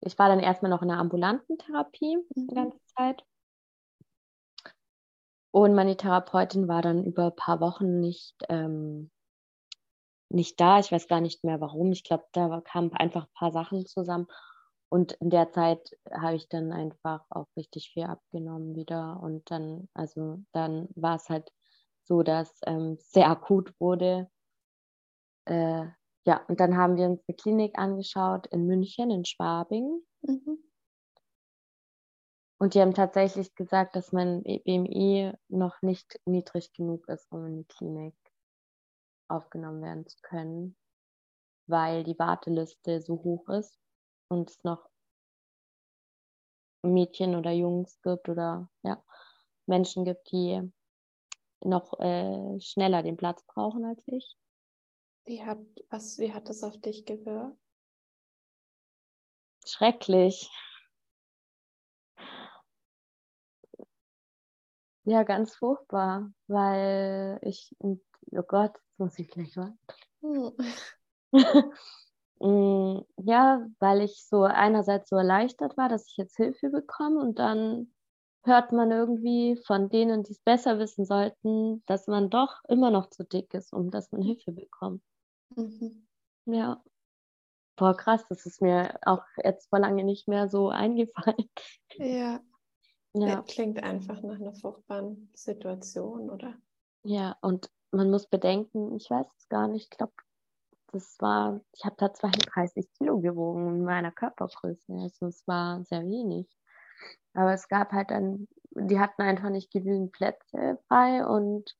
ich war dann erstmal noch in einer ambulanten Therapie mhm. die ganze Zeit. Und meine Therapeutin war dann über ein paar Wochen nicht, ähm, nicht da. Ich weiß gar nicht mehr warum. Ich glaube, da kamen einfach ein paar Sachen zusammen. Und in der Zeit habe ich dann einfach auch richtig viel abgenommen wieder. Und dann, also dann war es halt so, dass ähm, sehr akut wurde. Äh, ja, und dann haben wir uns eine Klinik angeschaut in München, in Schwabing. Mhm. Und die haben tatsächlich gesagt, dass mein BMI noch nicht niedrig genug ist, um in die Klinik aufgenommen werden zu können, weil die Warteliste so hoch ist und es noch Mädchen oder Jungs gibt oder ja, Menschen gibt, die noch äh, schneller den Platz brauchen als ich. Wie hat, was, wie hat das auf dich gewirkt? Schrecklich. Ja, ganz furchtbar, weil ich, oh Gott, jetzt muss ich gleich was. Hm. Mm, ja, weil ich so einerseits so erleichtert war, dass ich jetzt Hilfe bekomme und dann hört man irgendwie von denen, die es besser wissen sollten, dass man doch immer noch zu dick ist, um dass man Hilfe bekommt. Mhm. Ja. Boah, krass, das ist mir auch jetzt vor lange nicht mehr so eingefallen. Ja. Ja. Klingt einfach nach einer furchtbaren Situation, oder? Ja, und man muss bedenken, ich weiß es gar nicht, ich glaube, das war, ich habe da 32 Kilo gewogen in meiner Körpergröße. Also es war sehr wenig. Aber es gab halt dann, die hatten einfach nicht genügend Plätze frei und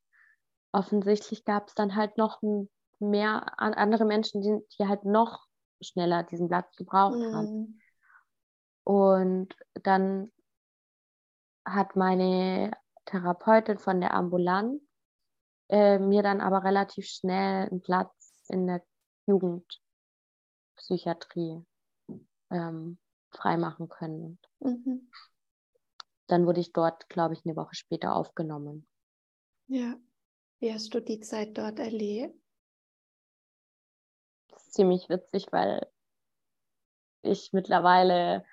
offensichtlich gab es dann halt noch ein mehr an andere Menschen, die, die halt noch schneller diesen Platz gebraucht mhm. haben. Und dann hat meine Therapeutin von der Ambulanz äh, mir dann aber relativ schnell einen Platz in der Jugendpsychiatrie ähm, freimachen können. Mhm. Dann wurde ich dort, glaube ich, eine Woche später aufgenommen. Ja. Wie hast du die Zeit dort erlebt? Ziemlich witzig, weil ich mittlerweile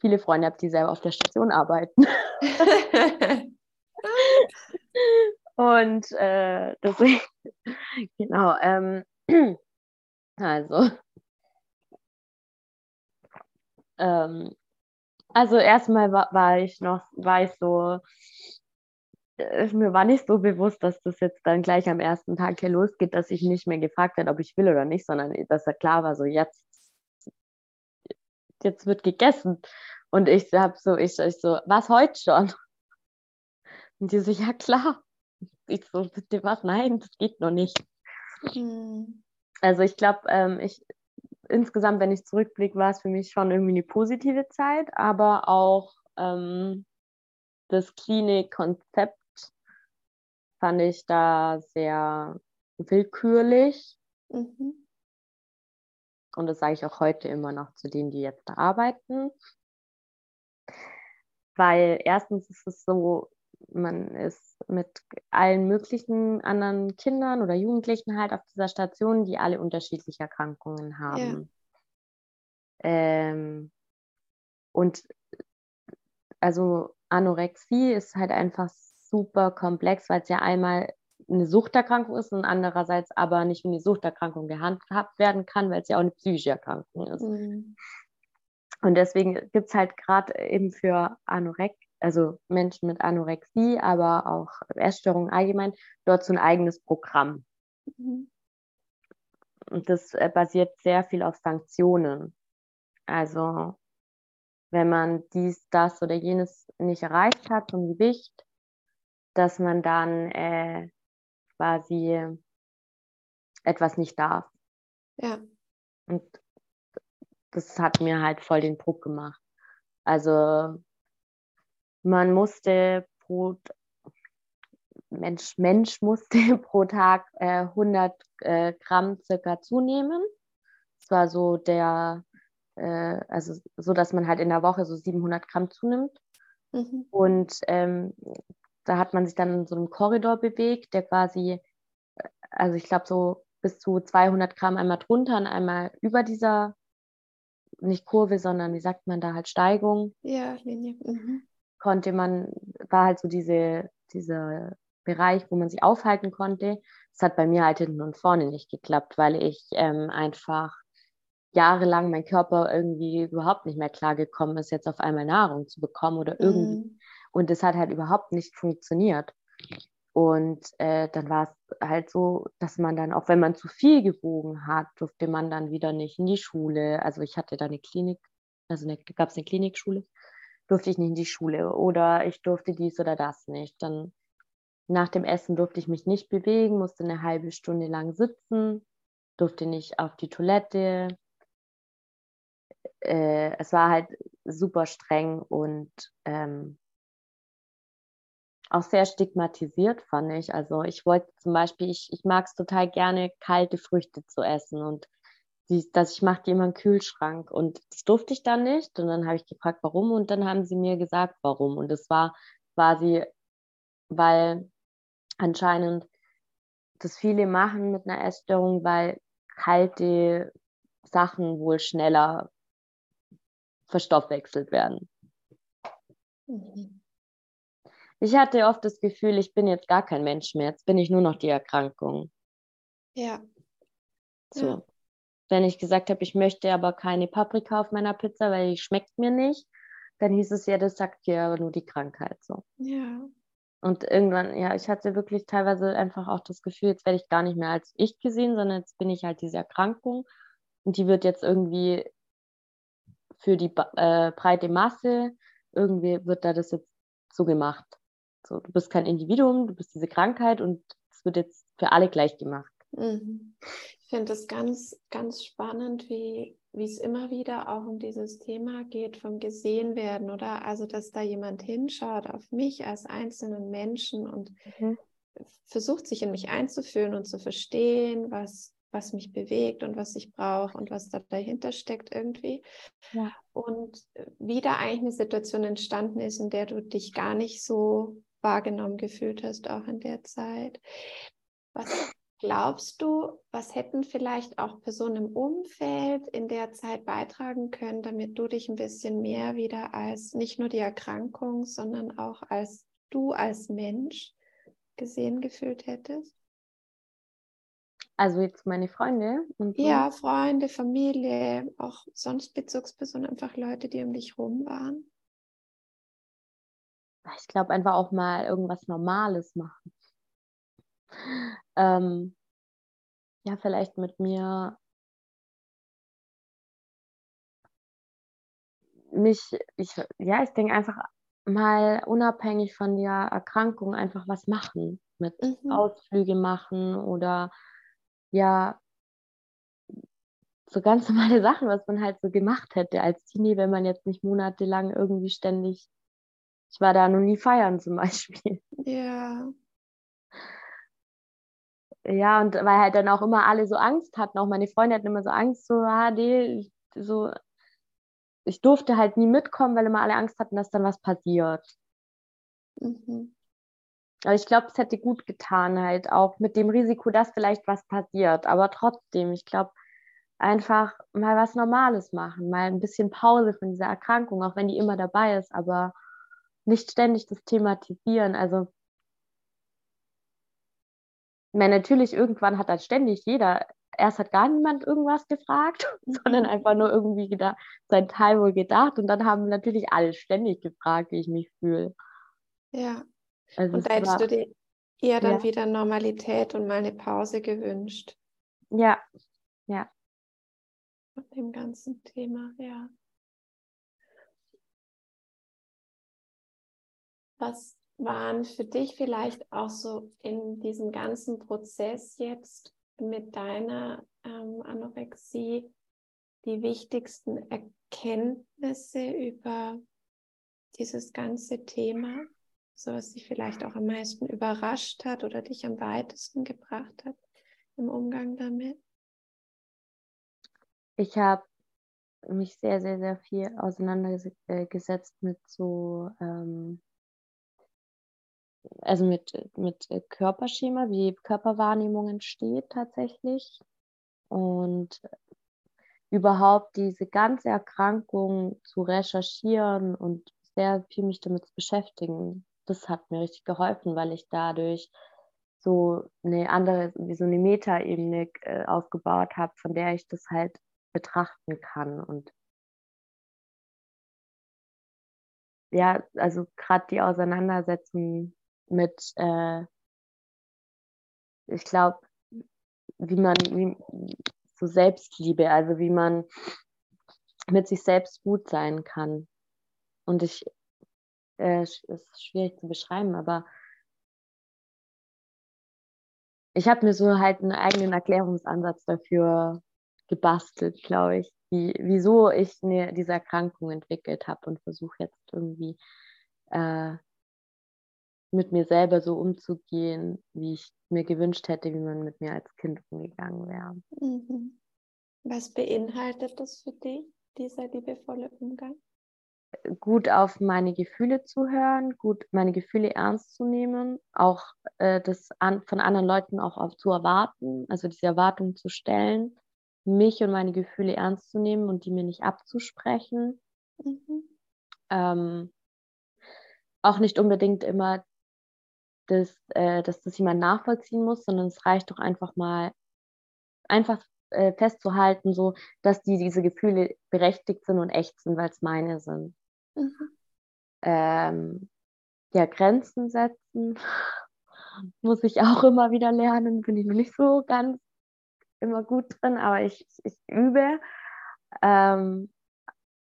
viele Freunde habe, die selber auf der Station arbeiten. Und äh, deswegen, genau, ähm, also, ähm, also erstmal war, war ich noch, war ich so, mir war nicht so bewusst, dass das jetzt dann gleich am ersten Tag hier losgeht, dass ich nicht mehr gefragt werde, ob ich will oder nicht, sondern dass er klar war, so jetzt, jetzt wird gegessen. Und ich habe so, ich, ich so, was heute schon? Und die so, ja klar. Ich so, bitte was? Nein, das geht noch nicht. Mhm. Also ich glaube, ähm, ich insgesamt, wenn ich zurückblicke, war es für mich schon irgendwie eine positive Zeit, aber auch ähm, das Klinikkonzept fand ich da sehr willkürlich. Mhm. Und das sage ich auch heute immer noch zu denen, die jetzt da arbeiten. Weil erstens ist es so, man ist mit allen möglichen anderen Kindern oder Jugendlichen halt auf dieser Station, die alle unterschiedliche Erkrankungen haben. Ähm, und also Anorexie ist halt einfach super komplex, weil es ja einmal eine Suchterkrankung ist und andererseits aber nicht wie eine Suchterkrankung gehandhabt werden kann, weil es ja auch eine psychische Erkrankung ist. Mhm. Und deswegen gibt es halt gerade eben für Anorek, also Menschen mit Anorexie, aber auch Essstörungen allgemein, dort so ein eigenes Programm. Mhm. Und das äh, basiert sehr viel auf Sanktionen. Also wenn man dies, das oder jenes nicht erreicht hat vom Gewicht, dass man dann äh, quasi etwas nicht darf. Ja. Und das hat mir halt voll den Druck gemacht. Also man musste pro Mensch, Mensch musste pro Tag äh, 100 äh, Gramm circa zunehmen. Das war so der, äh, also so, dass man halt in der Woche so 700 Gramm zunimmt. Mhm. Und ähm, da hat man sich dann in so einem Korridor bewegt, der quasi, äh, also ich glaube so bis zu 200 Gramm einmal drunter und einmal über dieser, nicht Kurve, sondern wie sagt man da halt Steigung. Ja, Linie. Mhm. Konnte man, war halt so diese, dieser Bereich, wo man sich aufhalten konnte. Das hat bei mir halt hinten und vorne nicht geklappt, weil ich ähm, einfach jahrelang mein Körper irgendwie überhaupt nicht mehr klargekommen ist, jetzt auf einmal Nahrung zu bekommen oder irgendwie. Mhm. Und das hat halt überhaupt nicht funktioniert. Und äh, dann war es halt so, dass man dann, auch wenn man zu viel gewogen hat, durfte man dann wieder nicht in die Schule. Also ich hatte da eine Klinik, also gab es eine Klinikschule, durfte ich nicht in die Schule oder ich durfte dies oder das nicht. Dann nach dem Essen durfte ich mich nicht bewegen, musste eine halbe Stunde lang sitzen, durfte nicht auf die Toilette. Äh, es war halt super streng und ähm, auch sehr stigmatisiert, fand ich. Also ich wollte zum Beispiel, ich, ich mag es total gerne, kalte Früchte zu essen und die, dass ich mache die immer im Kühlschrank und das durfte ich dann nicht und dann habe ich gefragt, warum und dann haben sie mir gesagt, warum und das war quasi, weil anscheinend das viele machen mit einer Essstörung, weil kalte Sachen wohl schneller verstoffwechselt werden. Mhm. Ich hatte oft das Gefühl, ich bin jetzt gar kein Mensch mehr. Jetzt bin ich nur noch die Erkrankung. Ja. So. Ja. Wenn ich gesagt habe, ich möchte aber keine Paprika auf meiner Pizza, weil die schmeckt mir nicht, dann hieß es ja, das sagt dir aber nur die Krankheit so. Ja. Und irgendwann, ja, ich hatte wirklich teilweise einfach auch das Gefühl, jetzt werde ich gar nicht mehr als ich gesehen, sondern jetzt bin ich halt diese Erkrankung und die wird jetzt irgendwie für die äh, breite Masse, irgendwie wird da das jetzt so gemacht. So, du bist kein Individuum, du bist diese Krankheit und es wird jetzt für alle gleich gemacht. Mhm. Ich finde es ganz, ganz spannend, wie, wie es immer wieder auch um dieses Thema geht vom Gesehenwerden, oder? Also, dass da jemand hinschaut auf mich als einzelnen Menschen und mhm. versucht, sich in mich einzufühlen und zu verstehen, was, was mich bewegt und was ich brauche und was da dahinter steckt irgendwie. Ja. Und wie da eigentlich eine Situation entstanden ist, in der du dich gar nicht so wahrgenommen gefühlt hast, auch in der Zeit. Was glaubst du, was hätten vielleicht auch Personen im Umfeld in der Zeit beitragen können, damit du dich ein bisschen mehr wieder als nicht nur die Erkrankung, sondern auch als du als Mensch gesehen gefühlt hättest? Also jetzt meine Freunde? Und so. Ja, Freunde, Familie, auch sonst Bezugspersonen, einfach Leute, die um dich rum waren ich glaube, einfach auch mal irgendwas Normales machen. Ähm, ja, vielleicht mit mir mich, ich, ja, ich denke einfach mal unabhängig von der Erkrankung einfach was machen. Mit mhm. Ausflüge machen oder ja, so ganz normale Sachen, was man halt so gemacht hätte als Teenie, wenn man jetzt nicht monatelang irgendwie ständig ich war da noch nie feiern zum Beispiel. Ja. Ja, und weil halt dann auch immer alle so Angst hatten, auch meine Freunde hatten immer so Angst, so, ah, nee, so, ich durfte halt nie mitkommen, weil immer alle Angst hatten, dass dann was passiert. Mhm. Aber ich glaube, es hätte gut getan, halt auch mit dem Risiko, dass vielleicht was passiert. Aber trotzdem, ich glaube, einfach mal was Normales machen, mal ein bisschen Pause von dieser Erkrankung, auch wenn die immer dabei ist, aber nicht ständig das thematisieren. Also meine, natürlich, irgendwann hat dann ständig jeder, erst hat gar niemand irgendwas gefragt, sondern einfach nur irgendwie gedacht, sein Teil wohl gedacht und dann haben natürlich alle ständig gefragt, wie ich mich fühle. Ja. Also und da hättest du dir eher dann ja. wieder Normalität und mal eine Pause gewünscht. Ja, ja. Von dem ganzen Thema, ja. Was waren für dich vielleicht auch so in diesem ganzen Prozess jetzt mit deiner ähm, Anorexie die wichtigsten Erkenntnisse über dieses ganze Thema? So was dich vielleicht auch am meisten überrascht hat oder dich am weitesten gebracht hat im Umgang damit? Ich habe mich sehr, sehr, sehr viel auseinandergesetzt mit so ähm, also mit, mit Körperschema, wie Körperwahrnehmung entsteht tatsächlich. Und überhaupt diese ganze Erkrankung zu recherchieren und sehr viel mich damit zu beschäftigen, das hat mir richtig geholfen, weil ich dadurch so eine andere, wie so eine Metaebene äh, aufgebaut habe, von der ich das halt betrachten kann. Und ja, also gerade die Auseinandersetzung mit, äh, ich glaube, wie man, wie, so Selbstliebe, also wie man mit sich selbst gut sein kann. Und ich, äh, es ist schwierig zu beschreiben, aber ich habe mir so halt einen eigenen Erklärungsansatz dafür gebastelt, glaube ich, wie, wieso ich mir diese Erkrankung entwickelt habe und versuche jetzt irgendwie äh, mit mir selber so umzugehen, wie ich mir gewünscht hätte, wie man mit mir als Kind umgegangen wäre. Mhm. Was beinhaltet das für dich, dieser liebevolle Umgang? Gut auf meine Gefühle zu hören, gut meine Gefühle ernst zu nehmen, auch äh, das an, von anderen Leuten auch auf zu erwarten, also diese Erwartung zu stellen, mich und meine Gefühle ernst zu nehmen und die mir nicht abzusprechen. Mhm. Ähm, auch nicht unbedingt immer dass, äh, dass das jemand nachvollziehen muss, sondern es reicht doch einfach mal, einfach äh, festzuhalten, so, dass die, diese Gefühle berechtigt sind und echt sind, weil es meine sind. Mhm. Ähm, ja, Grenzen setzen muss ich auch immer wieder lernen, bin ich noch nicht so ganz immer gut drin, aber ich, ich übe. Ähm,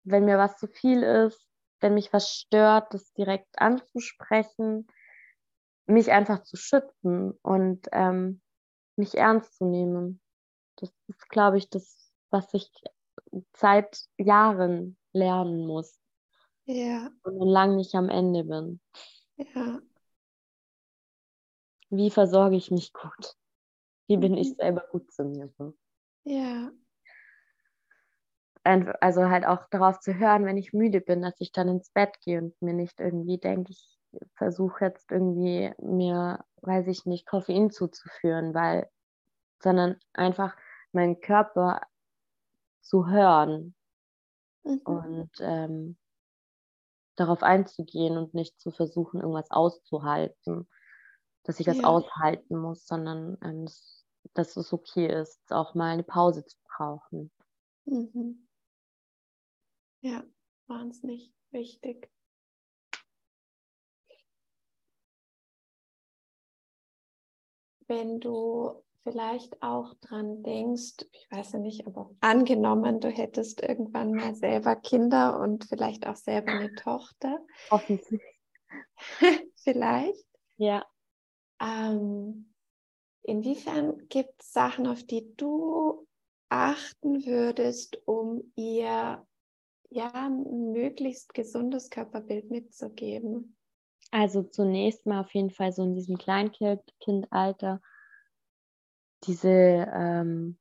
wenn mir was zu viel ist, wenn mich was stört, das direkt anzusprechen mich einfach zu schützen und ähm, mich ernst zu nehmen. Das ist, glaube ich, das, was ich seit Jahren lernen muss. Ja. Und lang nicht am Ende bin. Ja. Wie versorge ich mich gut? Wie bin ich mhm. selber gut zu mir? Ja. Also halt auch darauf zu hören, wenn ich müde bin, dass ich dann ins Bett gehe und mir nicht irgendwie denke, ich versuche jetzt irgendwie mir, weiß ich nicht, Koffein zuzuführen, weil, sondern einfach meinen Körper zu hören mhm. und ähm, darauf einzugehen und nicht zu versuchen, irgendwas auszuhalten, dass ich das ja. aushalten muss, sondern ähm, dass, dass es okay ist, auch mal eine Pause zu brauchen. Mhm. Ja, wahnsinnig wichtig. Wenn du vielleicht auch dran denkst, ich weiß ja nicht, aber angenommen, du hättest irgendwann mal selber Kinder und vielleicht auch selber eine Tochter. Hoffentlich. vielleicht. Ja. Ähm, inwiefern gibt es Sachen, auf die du achten würdest, um ihr ja ein möglichst gesundes Körperbild mitzugeben? Also zunächst mal auf jeden Fall so in diesem Kleinkindalter diese ähm,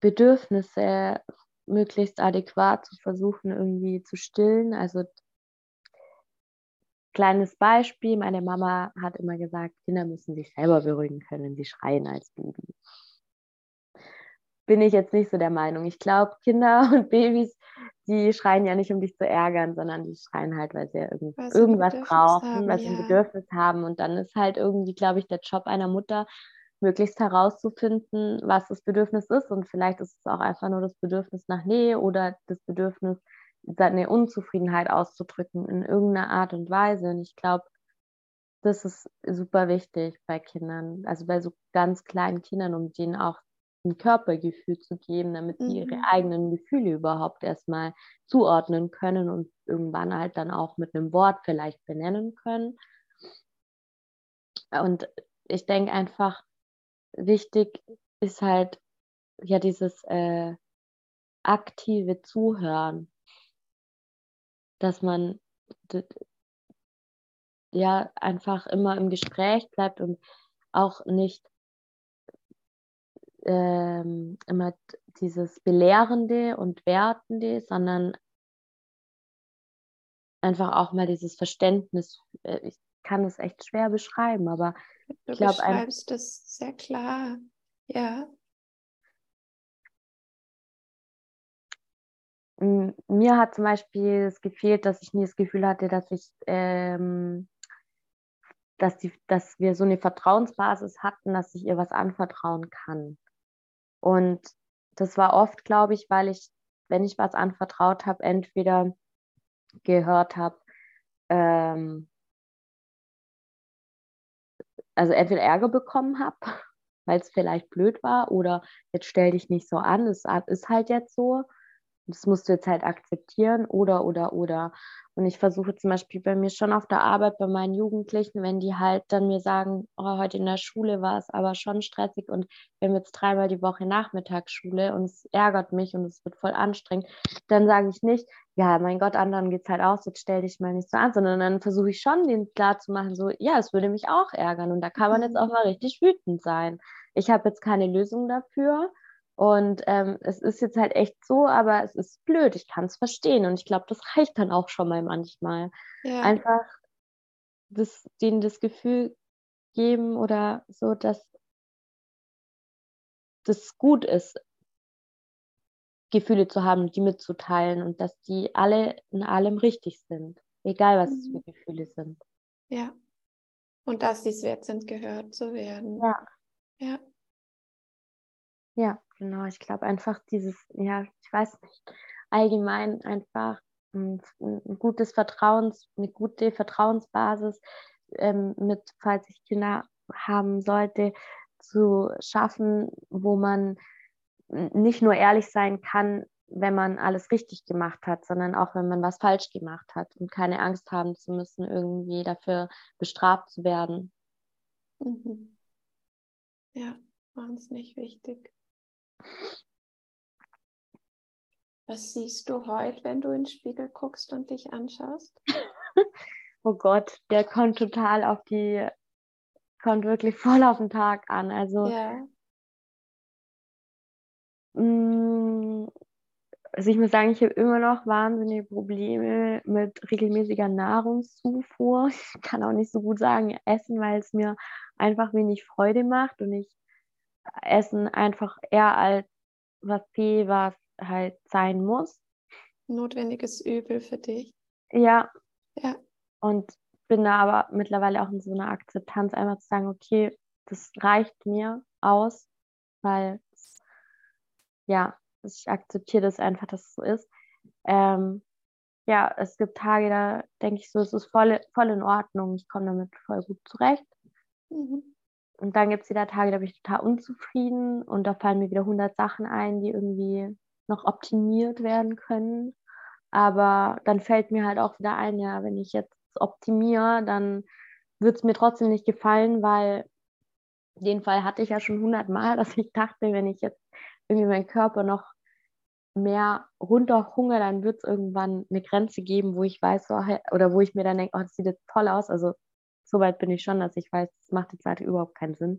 Bedürfnisse möglichst adäquat zu versuchen irgendwie zu stillen. Also kleines Beispiel, meine Mama hat immer gesagt, Kinder müssen sich selber beruhigen können, sie schreien als Baby. bin ich jetzt nicht so der Meinung. Ich glaube, Kinder und Babys, die schreien ja nicht, um dich zu ärgern, sondern die schreien halt, weil sie ja irgend, weil sie irgendwas brauchen, haben, weil sie ja. ein Bedürfnis haben. Und dann ist halt irgendwie, glaube ich, der Job einer Mutter, möglichst herauszufinden, was das Bedürfnis ist. Und vielleicht ist es auch einfach nur das Bedürfnis nach Nähe oder das Bedürfnis, seine Unzufriedenheit auszudrücken in irgendeiner Art und Weise. Und ich glaube, das ist super wichtig bei Kindern, also bei so ganz kleinen Kindern, um denen auch ein Körpergefühl zu geben, damit sie ihre mhm. eigenen Gefühle überhaupt erstmal zuordnen können und irgendwann halt dann auch mit einem Wort vielleicht benennen können. Und ich denke einfach, wichtig ist halt ja dieses äh, aktive Zuhören, dass man ja einfach immer im Gespräch bleibt und auch nicht ähm, immer dieses Belehrende und Wertende, sondern einfach auch mal dieses Verständnis. Äh, ich kann es echt schwer beschreiben, aber du ich glaube. Du beschreibst das sehr klar, ja. Mir hat zum Beispiel es gefehlt, dass ich nie das Gefühl hatte, dass ich ähm, dass, die, dass wir so eine Vertrauensbasis hatten, dass ich ihr was anvertrauen kann. Und das war oft, glaube ich, weil ich, wenn ich was anvertraut habe, entweder gehört habe, ähm, also entweder Ärger bekommen habe, weil es vielleicht blöd war, oder jetzt stell dich nicht so an, es ist halt jetzt so. Das musst du jetzt halt akzeptieren oder, oder, oder. Und ich versuche zum Beispiel bei mir schon auf der Arbeit, bei meinen Jugendlichen, wenn die halt dann mir sagen, oh, heute in der Schule war es aber schon stressig und wir haben jetzt dreimal die Woche Nachmittagsschule und es ärgert mich und es wird voll anstrengend, dann sage ich nicht, ja, mein Gott, anderen geht es halt aus, jetzt stell dich mal nicht so an, sondern dann versuche ich schon, denen klar zu machen, so, ja, es würde mich auch ärgern und da kann man jetzt auch mal richtig wütend sein. Ich habe jetzt keine Lösung dafür und ähm, es ist jetzt halt echt so, aber es ist blöd, ich kann es verstehen. Und ich glaube, das reicht dann auch schon mal manchmal. Ja. Einfach das, denen das Gefühl geben oder so, dass das gut ist, Gefühle zu haben, die mitzuteilen und dass die alle in allem richtig sind, egal was es für mhm. Gefühle sind. Ja. Und dass sie es wert sind, gehört zu werden. Ja. Ja. Ja. Genau, ich glaube einfach dieses, ja, ich weiß nicht, allgemein einfach ein, ein gutes Vertrauens, eine gute Vertrauensbasis ähm, mit, falls ich Kinder haben sollte, zu schaffen, wo man nicht nur ehrlich sein kann, wenn man alles richtig gemacht hat, sondern auch wenn man was falsch gemacht hat und keine Angst haben zu müssen, irgendwie dafür bestraft zu werden. Mhm. Ja, wahnsinnig wichtig. Was siehst du heute, wenn du in den Spiegel guckst und dich anschaust? oh Gott, der kommt total auf die, kommt wirklich voll auf den Tag an. Also, ja. mh, mm, also ich muss sagen, ich habe immer noch wahnsinnige Probleme mit regelmäßiger Nahrungszufuhr. Ich kann auch nicht so gut sagen, essen, weil es mir einfach wenig Freude macht und ich Essen einfach eher als was P, was halt sein muss. Notwendiges Übel für dich. Ja. Ja. Und bin da aber mittlerweile auch in so einer Akzeptanz, einfach zu sagen, okay, das reicht mir aus, weil ja, ich akzeptiere das einfach, dass es so ist. Ähm, ja, es gibt Tage, da denke ich so, es ist voll, voll in Ordnung, ich komme damit voll gut zurecht. Mhm. Und dann gibt es wieder Tage, da bin ich total unzufrieden und da fallen mir wieder 100 Sachen ein, die irgendwie noch optimiert werden können. Aber dann fällt mir halt auch wieder ein, ja, wenn ich jetzt optimiere, dann wird es mir trotzdem nicht gefallen, weil den Fall hatte ich ja schon 100 Mal, dass ich dachte, wenn ich jetzt irgendwie meinen Körper noch mehr runterhungere, dann wird es irgendwann eine Grenze geben, wo ich weiß, oder wo ich mir dann denke, oh, das sieht jetzt toll aus. Also so weit bin ich schon, dass ich weiß, das macht jetzt leider überhaupt keinen Sinn.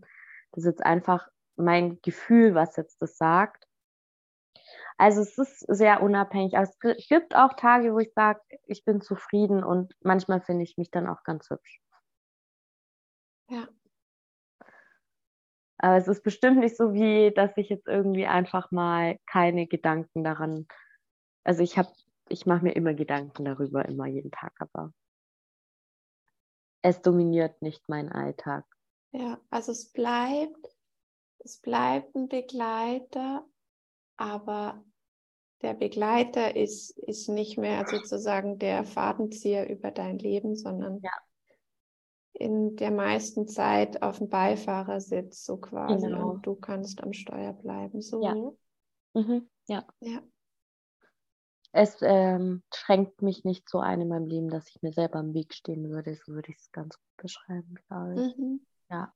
Das ist jetzt einfach mein Gefühl, was jetzt das sagt. Also es ist sehr unabhängig. Aber es gibt auch Tage, wo ich sage, ich bin zufrieden und manchmal finde ich mich dann auch ganz hübsch. Ja. Aber es ist bestimmt nicht so wie, dass ich jetzt irgendwie einfach mal keine Gedanken daran. Also ich habe, ich mache mir immer Gedanken darüber, immer jeden Tag, aber es dominiert nicht meinen Alltag. Ja, also es bleibt, es bleibt ein Begleiter, aber der Begleiter ist, ist nicht mehr sozusagen der Fadenzieher über dein Leben, sondern ja. in der meisten Zeit auf dem Beifahrersitz so quasi genau. und du kannst am Steuer bleiben. So. Ja. Mhm. ja. ja. Es ähm, schränkt mich nicht so ein in meinem Leben, dass ich mir selber im Weg stehen würde. So würde ich es ganz gut beschreiben, glaube ich. Mhm. Ja.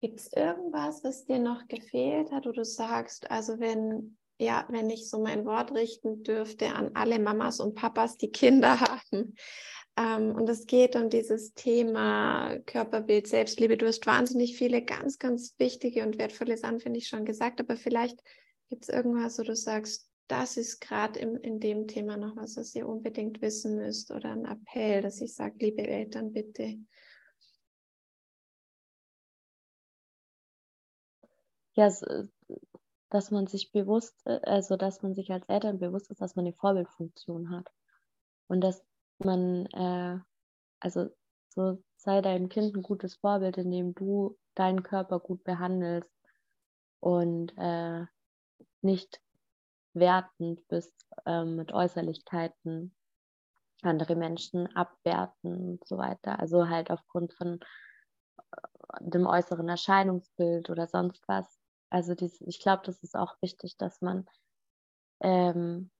Gibt es irgendwas, was dir noch gefehlt hat, wo du sagst, also wenn ja, wenn ich so mein Wort richten dürfte an alle Mamas und Papas, die Kinder haben. Ähm, und es geht um dieses Thema Körperbild, Selbstliebe. Du hast wahnsinnig viele ganz, ganz wichtige und wertvolle Sachen, finde ich, schon gesagt. Aber vielleicht gibt es irgendwas, wo du sagst, das ist gerade in dem Thema noch was, was ihr unbedingt wissen müsst oder ein Appell, dass ich sage, liebe Eltern, bitte. Ja, dass man sich bewusst, äh, also dass man sich als Eltern bewusst ist, dass man eine Vorbildfunktion hat. Und dass man, äh, also so sei deinem Kind ein gutes Vorbild, indem du deinen Körper gut behandelst und äh, nicht wertend bist äh, mit Äußerlichkeiten, andere Menschen abwerten und so weiter. Also halt aufgrund von äh, dem äußeren Erscheinungsbild oder sonst was. Also dies, ich glaube, das ist auch wichtig, dass man ähm,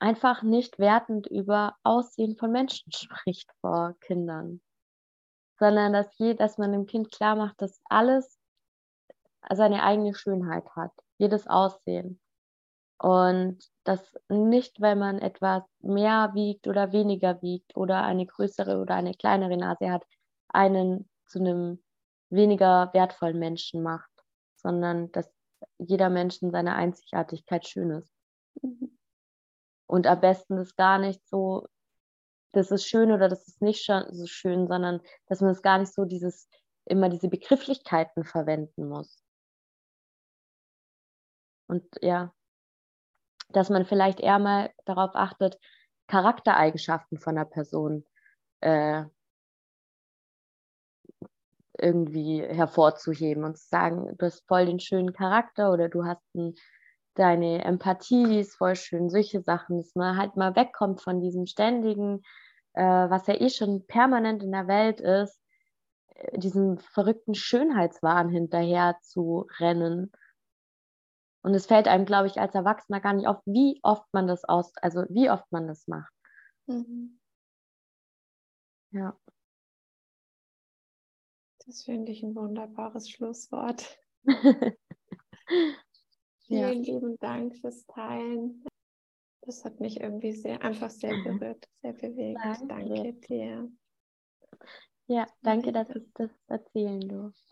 einfach nicht wertend über Aussehen von Menschen spricht vor Kindern, sondern dass, je, dass man dem Kind klar macht, dass alles seine eigene Schönheit hat, jedes Aussehen. Und dass nicht, wenn man etwas mehr wiegt oder weniger wiegt oder eine größere oder eine kleinere Nase hat, einen zu einem weniger wertvollen Menschen macht, sondern dass jeder Mensch in seiner Einzigartigkeit schön ist. Mhm. Und am besten ist gar nicht so, das ist schön oder das ist nicht so schön, sondern dass man es gar nicht so dieses, immer diese Begrifflichkeiten verwenden muss. Und ja, dass man vielleicht eher mal darauf achtet, Charaktereigenschaften von einer Person äh, irgendwie hervorzuheben und zu sagen, du hast voll den schönen Charakter oder du hast ein, deine Empathie, die ist voll schön, solche Sachen, dass man halt mal wegkommt von diesem ständigen, äh, was ja eh schon permanent in der Welt ist, äh, diesem verrückten Schönheitswahn hinterher zu rennen. Und es fällt einem, glaube ich, als Erwachsener gar nicht auf, wie oft man das aus, also wie oft man das macht. Mhm. Ja. Das finde ich ein wunderbares Schlusswort. Vielen ja. lieben Dank fürs Teilen. Das hat mich irgendwie sehr, einfach sehr berührt, sehr bewegt. Danke, danke dir. Ja, danke, dass ich das erzählen durfte.